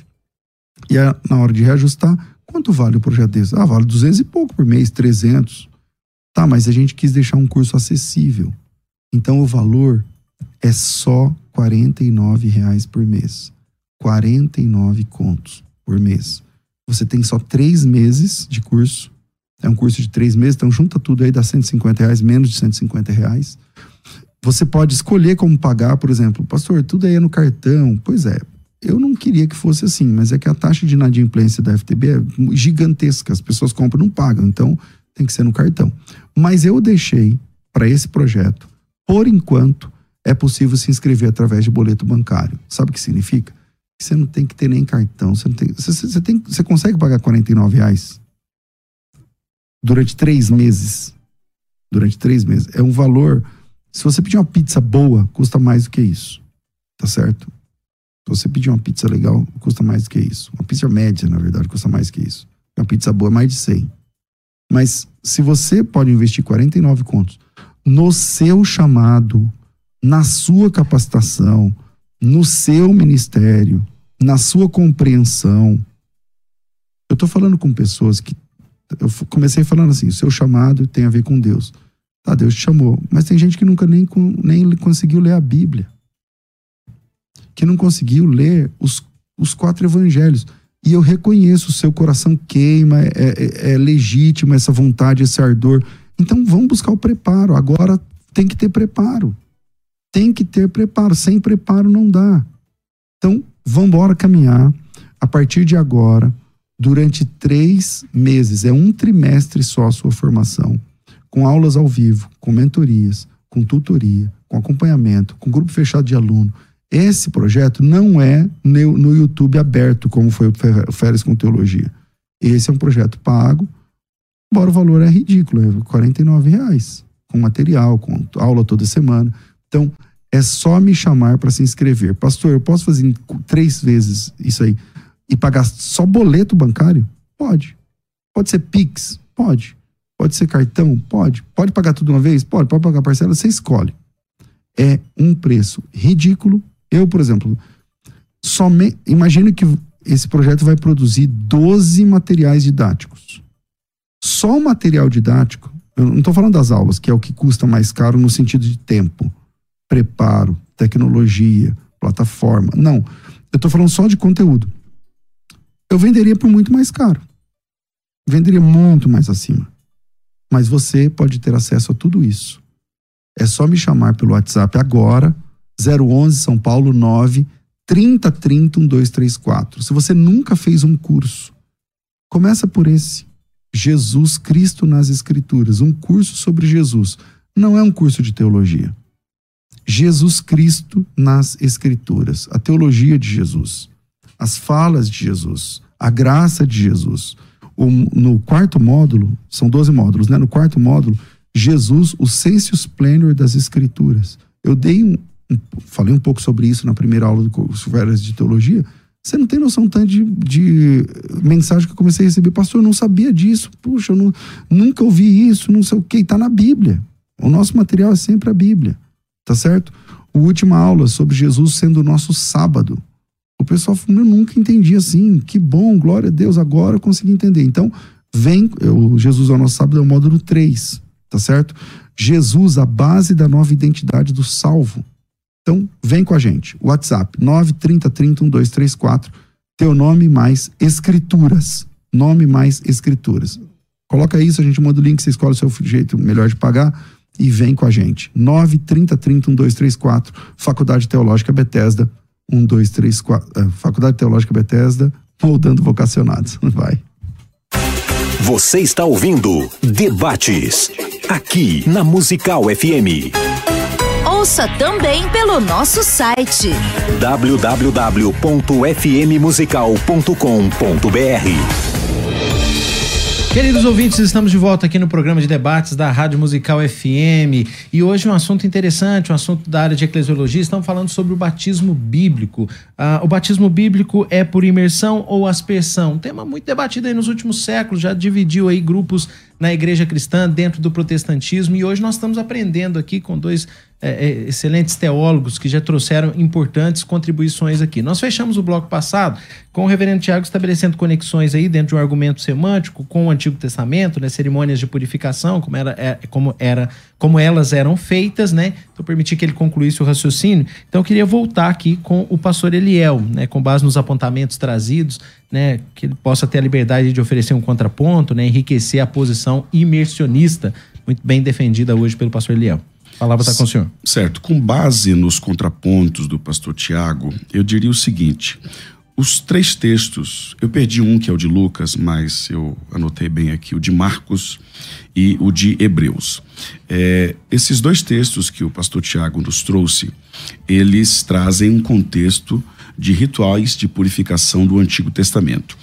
E na hora de reajustar, quanto vale o projeto desse? Ah, vale 200 e pouco por mês, 300. Tá, mas a gente quis deixar um curso acessível. Então o valor é só R$ reais por mês. 49 contos por mês. Você tem só três meses de curso. É um curso de três meses, então junta tudo aí, dá 150 reais, menos de 150 reais. Você pode escolher como pagar, por exemplo, pastor, tudo aí é no cartão. Pois é, eu não queria que fosse assim, mas é que a taxa de inadimplência da FTB é gigantesca. As pessoas compram e não pagam. Então, tem que ser no cartão. Mas eu deixei para esse projeto, por enquanto, é possível se inscrever através de boleto bancário. Sabe o que significa? Você não tem que ter nem cartão. Você, não tem, você, você, tem, você consegue pagar 49 reais durante três meses. Durante três meses. É um valor. Se você pedir uma pizza boa, custa mais do que isso. Tá certo? Se você pedir uma pizza legal, custa mais do que isso. Uma pizza média, na verdade, custa mais que isso. Uma pizza boa é mais de 100. Mas se você pode investir 49 contos no seu chamado, na sua capacitação, no seu ministério, na sua compreensão. Eu estou falando com pessoas que. Eu comecei falando assim: o seu chamado tem a ver com Deus. Tá, Deus te chamou. Mas tem gente que nunca nem, nem conseguiu ler a Bíblia. Que não conseguiu ler os, os quatro evangelhos. E eu reconheço, o seu coração queima, é, é, é legítimo essa vontade, esse ardor. Então vamos buscar o preparo. Agora tem que ter preparo. Tem que ter preparo. Sem preparo não dá. Então vamos embora caminhar. A partir de agora, durante três meses, é um trimestre só a sua formação, com aulas ao vivo, com mentorias, com tutoria, com acompanhamento, com grupo fechado de aluno, esse projeto não é no YouTube aberto, como foi o Férias com Teologia. Esse é um projeto pago, embora o valor é ridículo, é 49 reais, com material, com aula toda semana. Então, é só me chamar para se inscrever. Pastor, eu posso fazer três vezes isso aí e pagar só boleto bancário? Pode. Pode ser Pix? Pode. Pode ser cartão? Pode. Pode pagar tudo uma vez? Pode. Pode pagar parcela? Você escolhe. É um preço ridículo eu, por exemplo, somente imagine que esse projeto vai produzir 12 materiais didáticos. Só o material didático, eu não estou falando das aulas, que é o que custa mais caro no sentido de tempo, preparo, tecnologia, plataforma. Não. Eu estou falando só de conteúdo. Eu venderia por muito mais caro. Venderia muito mais acima. Mas você pode ter acesso a tudo isso. É só me chamar pelo WhatsApp agora 011 São Paulo 9 30 30 1234. Se você nunca fez um curso, começa por esse. Jesus Cristo nas Escrituras, um curso sobre Jesus. Não é um curso de teologia. Jesus Cristo nas Escrituras, a teologia de Jesus, as falas de Jesus, a graça de Jesus. No quarto módulo, são 12 módulos, né? No quarto módulo, Jesus, o sensus plenor das Escrituras. Eu dei um, falei um pouco sobre isso na primeira aula do curso Férias de Teologia. Você não tem noção tanto de, de, mensagem que eu comecei a receber. Pastor, eu não sabia disso. Puxa, eu não, nunca ouvi isso, não sei o que. Está na Bíblia. O nosso material é sempre a Bíblia. Tá certo? A última aula sobre Jesus sendo o nosso sábado. O pessoal falou, eu nunca entendi assim. Que bom, glória a Deus, agora eu consegui entender. Então, vem, o Jesus é o nosso sábado é o módulo 3, tá certo? Jesus, a base da nova identidade do salvo. Então, vem com a gente. WhatsApp 930301234. Teu nome mais escrituras. Nome mais escrituras. Coloca isso, a gente manda o link, você escolhe o seu jeito melhor de pagar e vem com a gente. 930301234. Faculdade Teológica Bethesda 1234. É, Faculdade Teológica Bethesda, moldando vocacionados. Vai. Você está ouvindo Debates, aqui na Musical FM. Ouça também pelo nosso site www.fmmusical.com.br. Queridos ouvintes, estamos de volta aqui no programa de debates da Rádio Musical FM e hoje um assunto interessante, um assunto da área de eclesiologia. Estamos falando sobre o batismo bíblico. Ah, o batismo bíblico é por imersão ou aspersão? Um tema muito debatido aí nos últimos séculos, já dividiu aí grupos na igreja cristã dentro do protestantismo e hoje nós estamos aprendendo aqui com dois é, é, excelentes teólogos que já trouxeram importantes contribuições aqui. Nós fechamos o bloco passado com o reverendo Tiago estabelecendo conexões aí dentro de um argumento semântico com o Antigo Testamento, né, cerimônias de purificação, como, era, é, como, era, como elas eram feitas, né? Então permitir que ele concluísse o raciocínio. Então eu queria voltar aqui com o pastor Eliel, né, com base nos apontamentos trazidos, né, que ele possa ter a liberdade de oferecer um contraponto, né, enriquecer a posição imersionista, muito bem defendida hoje pelo pastor Eliel. A palavra está com o senhor. Certo. Com base nos contrapontos do pastor Tiago, eu diria o seguinte: os três textos, eu perdi um que é o de Lucas, mas eu anotei bem aqui, o de Marcos e o de Hebreus. É, esses dois textos que o pastor Tiago nos trouxe, eles trazem um contexto de rituais de purificação do Antigo Testamento.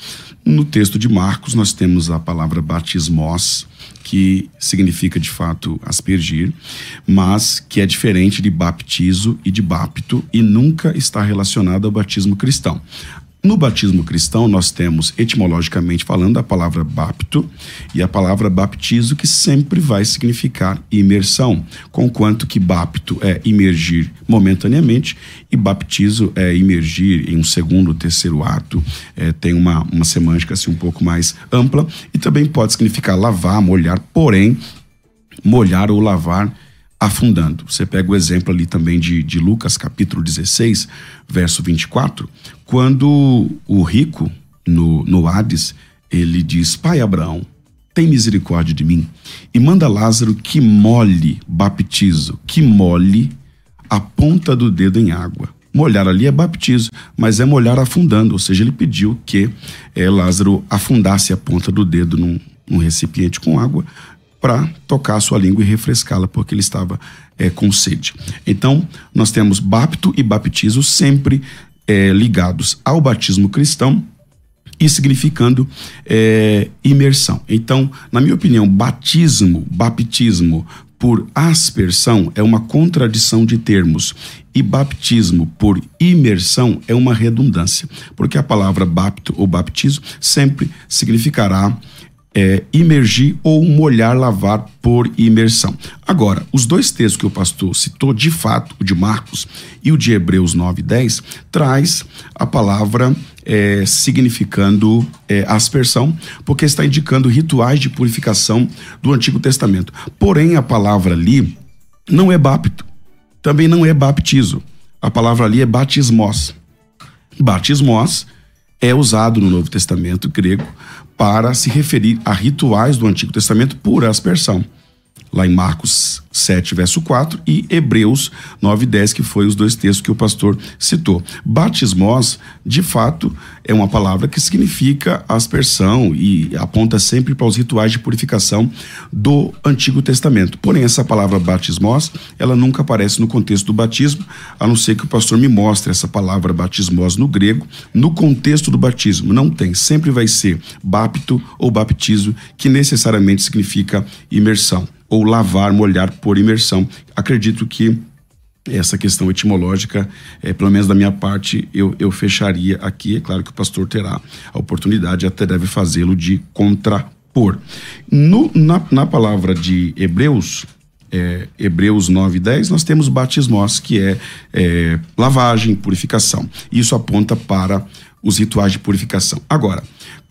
No texto de Marcos, nós temos a palavra batismos, que significa de fato aspergir, mas que é diferente de baptizo e de bapto e nunca está relacionado ao batismo cristão. No batismo cristão, nós temos, etimologicamente falando, a palavra bapto e a palavra baptizo, que sempre vai significar imersão, conquanto que bapto é imergir momentaneamente e baptizo é imergir em um segundo, terceiro ato, é, tem uma, uma semântica assim, um pouco mais ampla e também pode significar lavar, molhar, porém, molhar ou lavar afundando. Você pega o exemplo ali também de, de Lucas, capítulo 16, verso 24, quando o rico no, no Hades, ele diz: Pai Abraão, tem misericórdia de mim e manda Lázaro que molhe, baptizo, que molhe a ponta do dedo em água. Molhar ali é baptizo, mas é molhar afundando, ou seja, ele pediu que é, Lázaro afundasse a ponta do dedo num, num recipiente com água para tocar a sua língua e refrescá-la, porque ele estava é, com sede. Então, nós temos bapto e baptizo sempre é, ligados ao batismo cristão e significando é, imersão. Então, na minha opinião, batismo, baptismo por aspersão é uma contradição de termos e baptismo por imersão é uma redundância, porque a palavra bapto ou baptizo sempre significará é, imergir ou molhar, lavar por imersão. Agora, os dois textos que o pastor citou, de fato, o de Marcos e o de Hebreus 9 10, traz a palavra é, significando é, aspersão, porque está indicando rituais de purificação do Antigo Testamento. Porém, a palavra ali não é bapto, também não é baptizo. A palavra ali é batismos. Batismos é usado no Novo Testamento grego para se referir a rituais do Antigo Testamento por aspersão. Lá em Marcos 7, verso 4, e Hebreus 9, 10, que foi os dois textos que o pastor citou. Batismos, de fato, é uma palavra que significa aspersão e aponta sempre para os rituais de purificação do Antigo Testamento. Porém, essa palavra batismos, ela nunca aparece no contexto do batismo, a não ser que o pastor me mostre essa palavra batismos no grego, no contexto do batismo. Não tem, sempre vai ser bapto ou baptizo, que necessariamente significa imersão ou lavar, molhar por imersão. Acredito que essa questão etimológica, é, pelo menos da minha parte, eu, eu fecharia aqui. É claro que o pastor terá a oportunidade, até deve fazê-lo, de contrapor. No, na, na palavra de Hebreus, é, Hebreus 9 10, nós temos batismos, que é, é lavagem, purificação. Isso aponta para os rituais de purificação. Agora,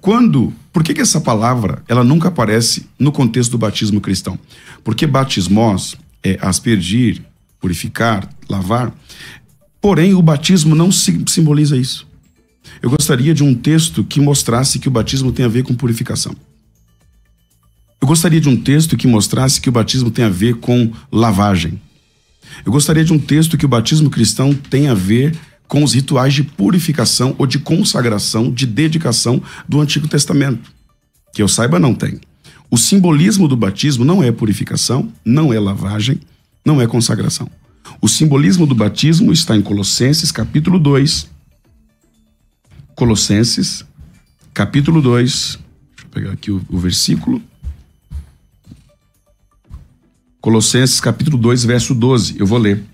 quando, por que, que essa palavra ela nunca aparece no contexto do batismo cristão? Porque batismos é aspergir, purificar, lavar. Porém, o batismo não simboliza isso. Eu gostaria de um texto que mostrasse que o batismo tem a ver com purificação. Eu gostaria de um texto que mostrasse que o batismo tem a ver com lavagem. Eu gostaria de um texto que o batismo cristão tem a ver com os rituais de purificação ou de consagração, de dedicação do Antigo Testamento. Que eu saiba, não tem. O simbolismo do batismo não é purificação, não é lavagem, não é consagração. O simbolismo do batismo está em Colossenses, capítulo 2. Colossenses, capítulo 2. Deixa eu pegar aqui o, o versículo. Colossenses, capítulo 2, verso 12. Eu vou ler.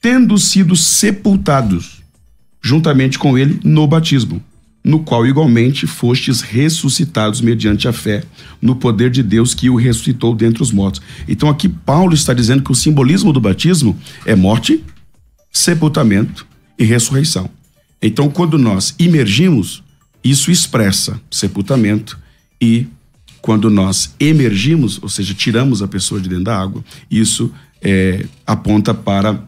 Tendo sido sepultados juntamente com ele no batismo, no qual igualmente fostes ressuscitados mediante a fé no poder de Deus que o ressuscitou dentre os mortos. Então aqui Paulo está dizendo que o simbolismo do batismo é morte, sepultamento e ressurreição. Então quando nós imergimos, isso expressa sepultamento e quando nós emergimos, ou seja, tiramos a pessoa de dentro da água, isso é, aponta para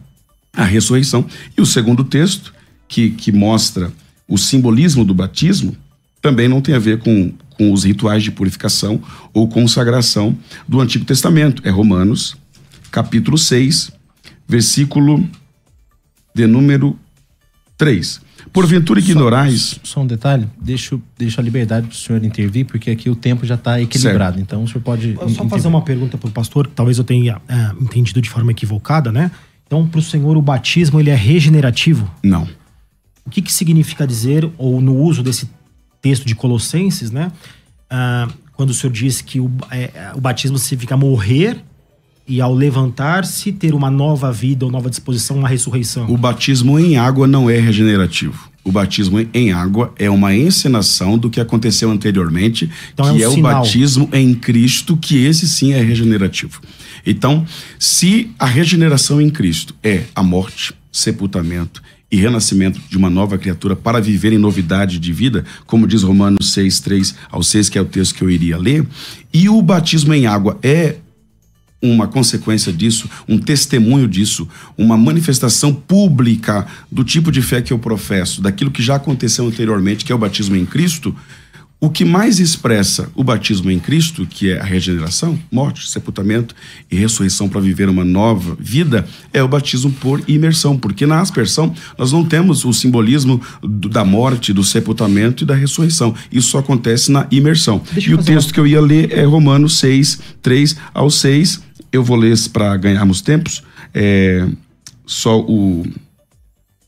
a ressurreição. E o segundo texto que, que mostra o simbolismo do batismo também não tem a ver com, com os rituais de purificação ou consagração do Antigo Testamento. É Romanos, capítulo 6, versículo de número 3. Porventura ignorais. Só, só um detalhe, deixo, deixo a liberdade para o senhor intervir, porque aqui o tempo já está equilibrado. Certo. Então o senhor pode. Eu só fazer uma pergunta para o pastor, que talvez eu tenha é, entendido de forma equivocada, né? Então, para o senhor, o batismo ele é regenerativo? Não. O que, que significa dizer, ou no uso desse texto de Colossenses, né? Ah, quando o senhor diz que o, é, o batismo significa morrer e ao levantar-se ter uma nova vida ou nova disposição, uma ressurreição. O batismo em água não é regenerativo. O batismo em água é uma encenação do que aconteceu anteriormente, então que é, um é o batismo em Cristo, que esse sim é regenerativo. Então, se a regeneração em Cristo é a morte, sepultamento e renascimento de uma nova criatura para viver em novidade de vida, como diz Romanos 6, 3 ao 6, que é o texto que eu iria ler, e o batismo em água é uma consequência disso, um testemunho disso, uma manifestação pública do tipo de fé que eu professo, daquilo que já aconteceu anteriormente, que é o batismo em Cristo, o que mais expressa o batismo em Cristo, que é a regeneração, morte, sepultamento e ressurreição para viver uma nova vida, é o batismo por imersão, porque na aspersão nós não temos o simbolismo do, da morte, do sepultamento e da ressurreição. Isso só acontece na imersão. Deixa e o texto uma... que eu ia ler é Romanos 6, 3 ao 6. Eu vou ler para ganharmos tempos. É, só o,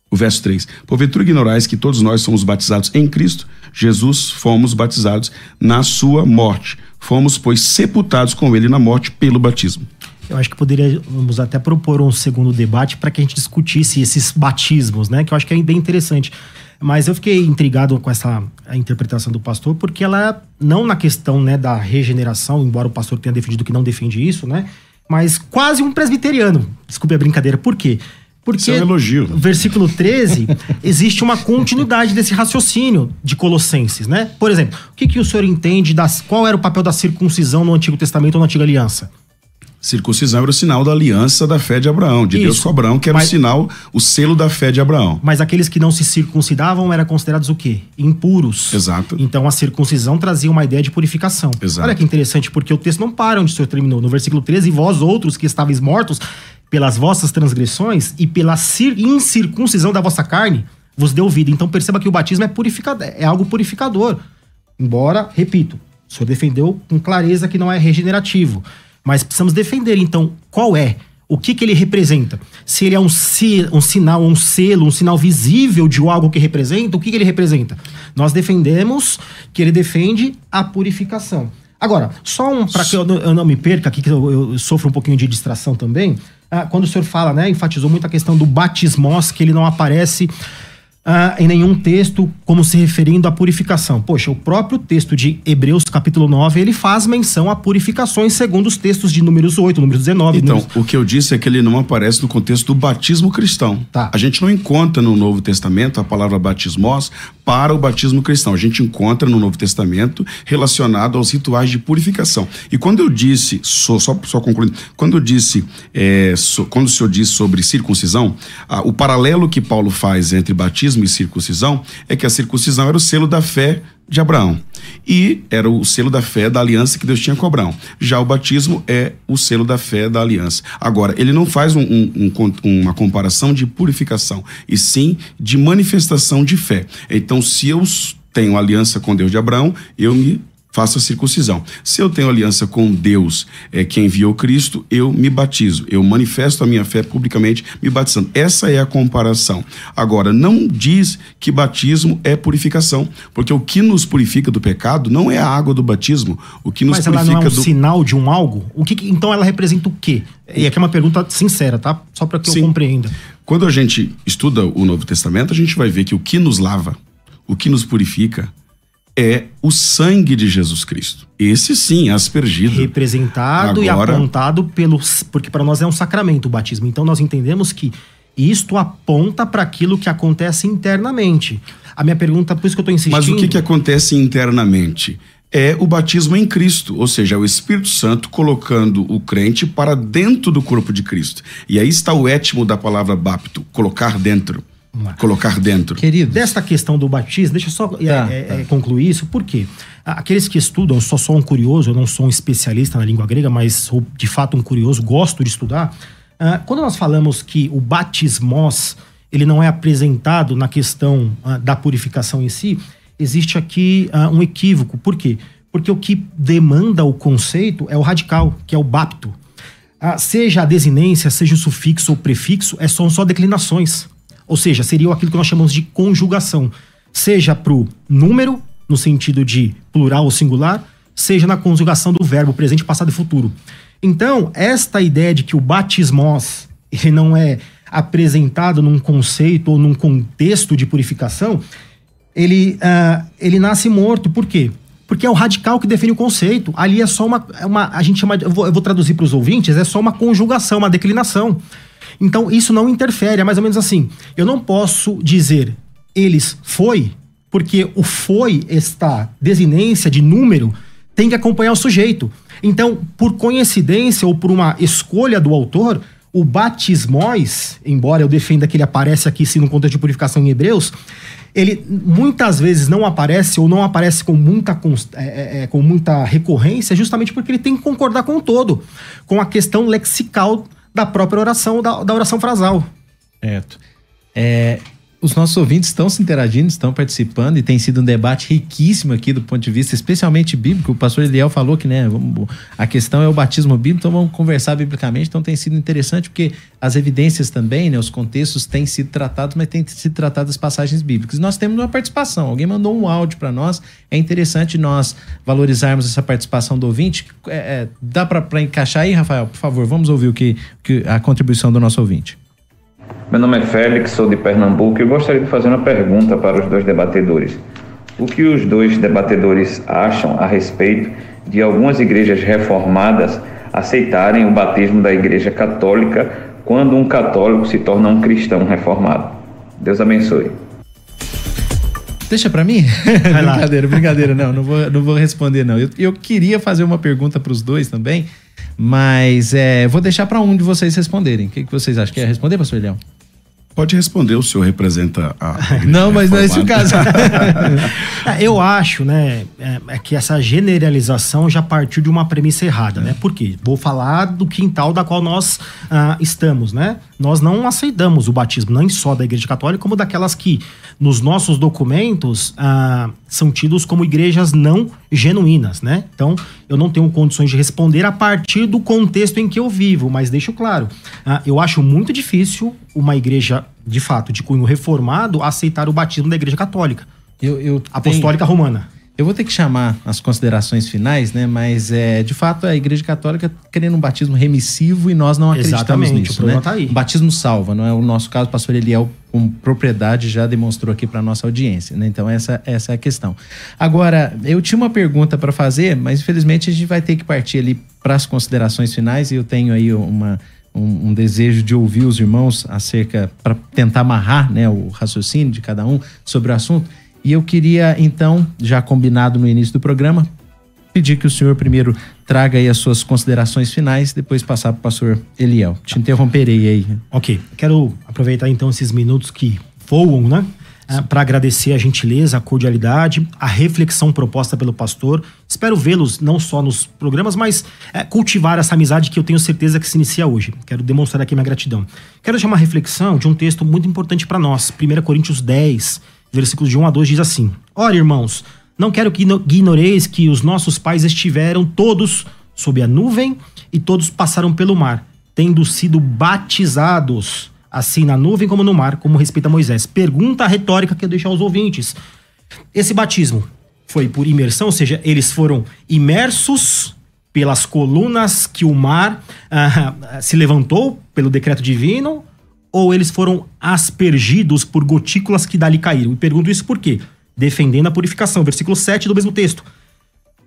o verso 3. Porventura ignorais que todos nós somos batizados em Cristo Jesus fomos batizados na sua morte. Fomos, pois, sepultados com ele na morte pelo batismo. Eu acho que poderíamos até propor um segundo debate para que a gente discutisse esses batismos, né? Que eu acho que é bem interessante. Mas eu fiquei intrigado com essa interpretação do pastor, porque ela, não na questão né, da regeneração, embora o pastor tenha defendido que não defende isso, né? Mas quase um presbiteriano. Desculpe a brincadeira. Por quê? Porque Isso é um elogio. No versículo 13, existe uma continuidade desse raciocínio de Colossenses, né? Por exemplo, o que, que o senhor entende das. Qual era o papel da circuncisão no Antigo Testamento ou na Antiga Aliança? Circuncisão era o sinal da aliança da fé de Abraão, de Deus Isso. com Abraão, que era Mas- o sinal, o selo da fé de Abraão. Mas aqueles que não se circuncidavam eram considerados o quê? Impuros. Exato. Então a circuncisão trazia uma ideia de purificação. Exato. Olha que interessante, porque o texto não para onde o Senhor terminou. No versículo 13, e vós outros que estáveis mortos pelas vossas transgressões e pela cir- incircuncisão da vossa carne, vos deu vida. Então perceba que o batismo é purificador, é algo purificador. Embora, repito, o Senhor defendeu com clareza que não é regenerativo. Mas precisamos defender, então, qual é? O que, que ele representa? Se ele é um, um sinal, um selo, um sinal visível de algo que representa, o que, que ele representa? Nós defendemos que ele defende a purificação. Agora, só um, para que eu, não- eu não me perca aqui, que eu, eu sofro um pouquinho de distração também. Ah, quando o senhor fala, né, enfatizou muito a questão do batismos, que ele não aparece ah, em nenhum texto como se referindo à purificação. Poxa, o próprio texto de Hebreus, capítulo 9, ele faz menção a purificações segundo os textos de Números 8, Números 19. Então, números... o que eu disse é que ele não aparece no contexto do batismo cristão. Tá. A gente não encontra no Novo Testamento a palavra batismos para o batismo cristão. A gente encontra no Novo Testamento relacionado aos rituais de purificação. E quando eu disse, só, só, só concluindo, quando eu disse, é, so- quando o senhor disse sobre circuncisão, ah, o paralelo que Paulo faz entre batismo e circuncisão é que a circuncisão era o selo da fé de Abraão. E era o selo da fé da aliança que Deus tinha com Abraão. Já o batismo é o selo da fé da aliança. Agora, ele não faz um- um- um uma comparação de purificação, e sim de manifestação de fé. Então, se eu tenho aliança com Deus de Abraão, eu me faço a circuncisão. Se eu tenho aliança com Deus, é, que enviou Cristo, eu me batizo. Eu manifesto a minha fé publicamente me batizando. Essa é a comparação. Agora, não diz que batismo é purificação, porque o que nos purifica do pecado não é a água do batismo. O que nos Mas ela purifica não é um do sinal de um algo? O que, que- então ela representa o quê? E aqui é uma pergunta sincera, tá? Só para que Sim. eu compreenda. Quando a gente estuda o Novo Testamento, a gente vai ver que o que nos lava, o que nos purifica, é o sangue de Jesus Cristo. Esse sim, aspergido. Representado e Agora- apontado pelos. Porque para nós é um sacramento o batismo. Então nós entendemos que isto aponta para aquilo que acontece internamente. A minha pergunta, por isso que eu estou insistindo. Mas o que, que acontece internamente? É o batismo em Cristo, ou seja, é o Espírito Santo colocando o crente para dentro do corpo de Cristo. E aí está o étimo da palavra bapto, colocar dentro. Colocar dentro. Querido, Desta questão do batismo, deixa eu só é, Tá, é, tá. é, concluir isso, por quê? Aqueles que estudam, eu só sou um curioso, eu não sou um especialista na língua grega, mas sou de fato um curioso, gosto de estudar. Ah, quando nós falamos que o batismos, ele não é apresentado na questão ah, da purificação em si, existe aqui ah, um equívoco. Por quê? Porque o que demanda o conceito é o radical, que é o bapto. Seja a desinência, seja o sufixo ou prefixo, é, são só declinações. Ou seja, seria aquilo que nós chamamos de conjugação. Seja para o número, no sentido de plural ou singular, seja na conjugação do verbo presente, passado e futuro. Então, esta ideia de que o batismos ele não é apresentado num conceito ou num contexto de purificação, ele, ah, ele nasce morto. Por quê? Porque é o radical que define o conceito. Ali é só uma. uma a gente chama. Eu vou, eu vou traduzir para os ouvintes, é só uma conjugação, uma declinação. Então, isso não interfere. É mais ou menos assim. Eu não posso dizer eles foi, porque o foi, esta desinência de número, tem que acompanhar o sujeito. Então, por coincidência ou por uma escolha do autor, o batismóis, embora eu defenda que ele aparece aqui sim no contexto de purificação em Hebreus, ele muitas vezes não aparece ou não aparece com muita, cons- é, é, é, com muita recorrência, justamente porque ele tem que concordar com o todo, com a questão lexical da própria oração, da, da oração frasal. Certo. É, os nossos ouvintes estão se interagindo, estão participando e tem sido um debate riquíssimo aqui do ponto de vista, especialmente bíblico. O pastor Eliel falou que né, a questão é o batismo bíblico, então vamos conversar biblicamente. Então tem sido interessante porque as evidências também, né, os contextos têm sido tratados, mas têm sido tratadas as passagens bíblicas. Nós temos uma participação. Alguém mandou um áudio para nós. É interessante nós valorizarmos essa participação do ouvinte. É, é, dá para encaixar aí, Rafael? Por favor, vamos ouvir o que, que a contribuição do nosso ouvinte. Meu nome é Félix, sou de Pernambuco e eu gostaria de fazer uma pergunta para os dois debatedores. O que os dois debatedores acham a respeito de algumas igrejas reformadas aceitarem o batismo da Igreja Católica quando um católico se torna um cristão reformado? Deus abençoe. Deixa pra mim? Brincadeira, brincadeira. Não, não vou, não vou responder, não. Eu, eu queria fazer uma pergunta pros dois também, Mas é, vou deixar para um de vocês responderem. O que, que vocês acham? Quer responder, pastor Leão? Pode responder, o senhor representa a. não, mas não é esse o caso. É, eu acho, né, é, é, que essa generalização já partiu de uma premissa errada, né? Por quê? Vou falar do quintal da qual nós ah, estamos, né? Nós não aceitamos o batismo, nem só da Igreja Católica, como daquelas que, nos nossos documentos, ah, são tidos como igrejas não genuínas, né? Então, eu não tenho condições de responder a partir do contexto em que eu vivo, mas deixo claro, ah, eu acho muito difícil uma igreja, de fato, de cunho reformado, aceitar o batismo da Igreja Católica. Eu, eu Apostólica tenho, Romana. Eu vou ter que chamar as considerações finais, né? Mas, é, de fato, a Igreja Católica querendo um batismo remissivo e nós não acreditamos Exatamente, o nisso, problema né? tá aí. O batismo salva, não é o nosso caso. O pastor Eliel, com propriedade, já demonstrou aqui para nossa audiência, né? Então, essa, essa é a questão. Agora, eu tinha uma pergunta para fazer, mas, infelizmente, a gente vai ter que partir ali para as considerações finais e eu tenho aí uma um, um, desejo de ouvir os irmãos acerca para tentar amarrar né, o raciocínio de cada um sobre o assunto. E eu queria, então, já combinado no início do programa, pedir que o senhor primeiro traga aí as suas considerações finais, depois passar para o pastor Eliel. Te interromperei aí. Ok. Quero aproveitar então esses minutos que voam, né? É, para agradecer a gentileza, a cordialidade, a reflexão proposta pelo pastor. Espero vê-los não só nos programas, mas é, cultivar essa amizade que eu tenho certeza que se inicia hoje. Quero demonstrar aqui minha gratidão. Quero deixar uma reflexão de um texto muito importante para nós, 1 Coríntios 10, versículos de 1 a 2 diz assim: Ora, irmãos, não quero que ignoreis que os nossos pais estiveram todos sob a nuvem e todos passaram pelo mar, tendo sido batizados assim na nuvem como no mar, como respeita Moisés. Pergunta retórica que eu deixo aos ouvintes. Esse batismo foi por imersão, ou seja, eles foram imersos pelas colunas que o mar ah, se levantou pelo decreto divino, ou eles foram aspergidos por gotículas que dali caíram? E pergunto isso por quê? Defendendo a purificação. Versículo 7 do mesmo texto.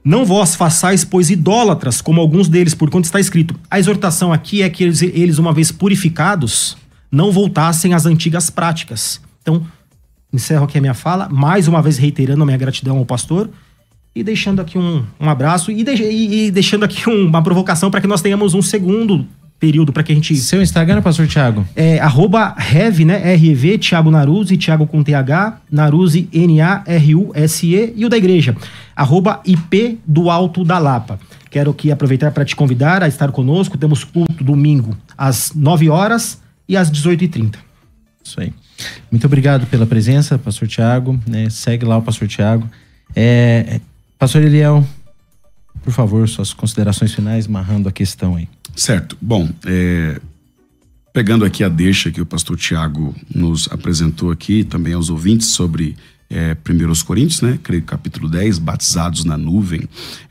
Não vós façais, pois, idólatras, como alguns deles, por quanto está escrito. A exortação aqui é que eles, eles, uma vez purificados, não voltassem às antigas práticas. Então, encerro aqui a minha fala, mais uma vez reiterando a minha gratidão ao pastor e deixando aqui um, um abraço e, de, e, e deixando aqui um, uma provocação para que nós tenhamos um segundo período para que a gente. Seu Instagram, pastor Thiago? É arroba Rev, né? R-E-V, Thiago Naruzzi, Thiago com TH, Naruzzi, N-A-R-U-S-E, e o da igreja, arroba IP do Alto da Lapa. Quero aqui aproveitar para te convidar a estar conosco. Temos culto domingo às 9 horas e às 18h30. Isso aí. Muito obrigado pela presença, pastor Tiago. Né? Segue lá o pastor Tiago. É, pastor Eliel, por favor, suas considerações finais, marrando a questão aí. Certo. Bom, é, pegando aqui a deixa que o pastor Tiago nos apresentou aqui, também aos ouvintes, sobre é, 1 Coríntios, né? Creio capítulo 10, batizados na nuvem,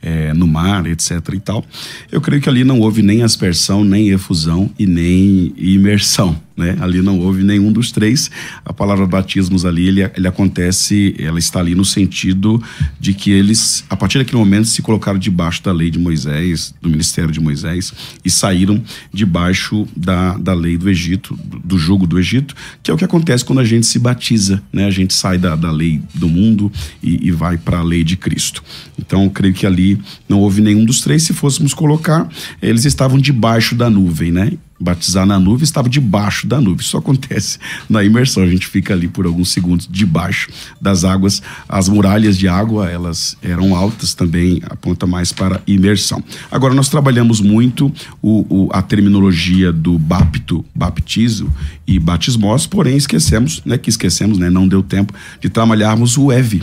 é, no mar, etc e tal. Eu creio que ali não houve nem aspersão, nem efusão e nem imersão né? Ali não houve nenhum dos três. A palavra batismos ali, ele, ele acontece, ela está ali no sentido de que eles, a partir daquele momento, se colocaram debaixo da lei de Moisés, do ministério de Moisés, e saíram debaixo da, da lei do Egito, do, jugo do Egito, que é o que acontece quando a gente se batiza, né? A gente sai da, da lei do mundo e, e vai para a lei de Cristo. Então, creio que ali não houve nenhum dos três. Se fôssemos colocar, eles estavam debaixo da nuvem, né? Batizar na nuvem, estava debaixo da nuvem. Isso acontece na imersão. A gente fica ali por alguns segundos debaixo das águas. As muralhas de água, elas eram altas também, aponta mais para imersão. Agora, nós trabalhamos muito o, o, a terminologia do bapto, baptizo e batismos, porém esquecemos, né, que esquecemos, né, não deu tempo de trabalharmos o EV,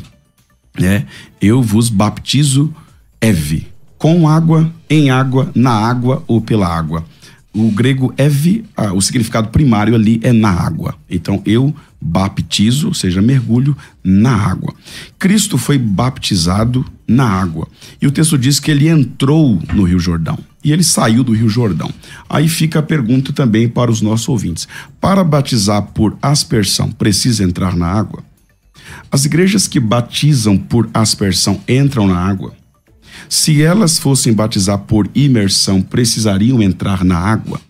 né? Eu vos baptizo EV, com água, em água, na água ou pela água o grego ev, ah, o significado primário ali é na água. Então eu baptizo, ou seja, mergulho na água. Cristo foi baptizado na água. E o texto diz que ele entrou no Rio Jordão e ele saiu do Rio Jordão. Aí fica a pergunta também para os nossos ouvintes: para batizar por aspersão, precisa entrar na água? As igrejas que batizam por aspersão entram na água? Se elas fossem batizar por imersão, precisariam entrar na água?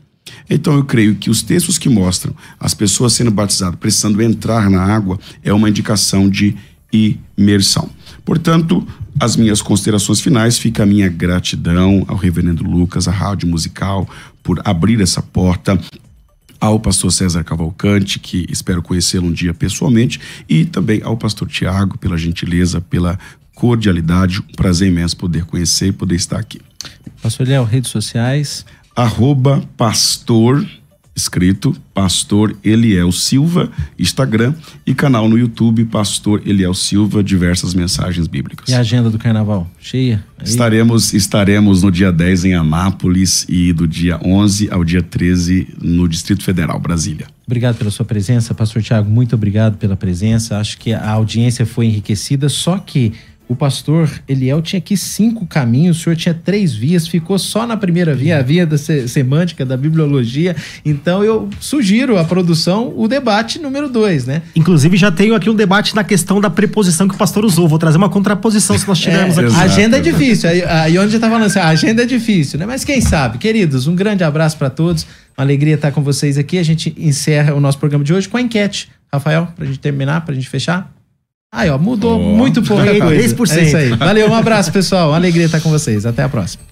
Então eu creio que os textos que mostram as pessoas sendo batizadas precisando entrar na água é uma indicação de imersão. Portanto, as minhas considerações finais, fica a minha gratidão ao reverendo Lucas, à Rádio Musical, por abrir essa porta ao pastor César Cavalcante, que espero conhecê-lo um dia pessoalmente, e também ao pastor Tiago, pela gentileza, pela cordialidade. Um prazer imenso poder conhecer e poder estar aqui. Pastor Léo, redes sociais. Arroba pastor escrito Pastor Eliel Silva, Instagram e canal no YouTube Pastor Eliel Silva, diversas mensagens bíblicas. E a agenda do carnaval? Cheia? Aí? Estaremos estaremos no dia 10 em Anápolis e do dia 11 ao dia 13 no Distrito Federal, Brasília. Obrigado pela sua presença, pastor Tiago, muito obrigado pela presença. Acho que a audiência foi enriquecida, só que o pastor Eliel tinha aqui cinco caminhos, o senhor tinha três vias, ficou só na primeira via, a via da semântica, da bibliologia. Então eu sugiro à produção o debate número dois, né? Inclusive já tenho aqui um debate na questão da preposição que o pastor usou. Vou trazer uma contraposição se nós tivermos é, aqui. A agenda é difícil. Aí, aí onde já tá falando assim, a agenda é difícil, né? Mas quem sabe, queridos, um grande abraço para todos. Uma alegria estar com vocês aqui. A gente encerra o nosso programa de hoje com a enquete. Rafael, pra gente terminar, pra gente fechar. Aí, ó, mudou oh. muito pouca coisa. 10%. É isso aí. Valeu, um abraço, pessoal. Uma alegria estar com vocês. Até a próxima.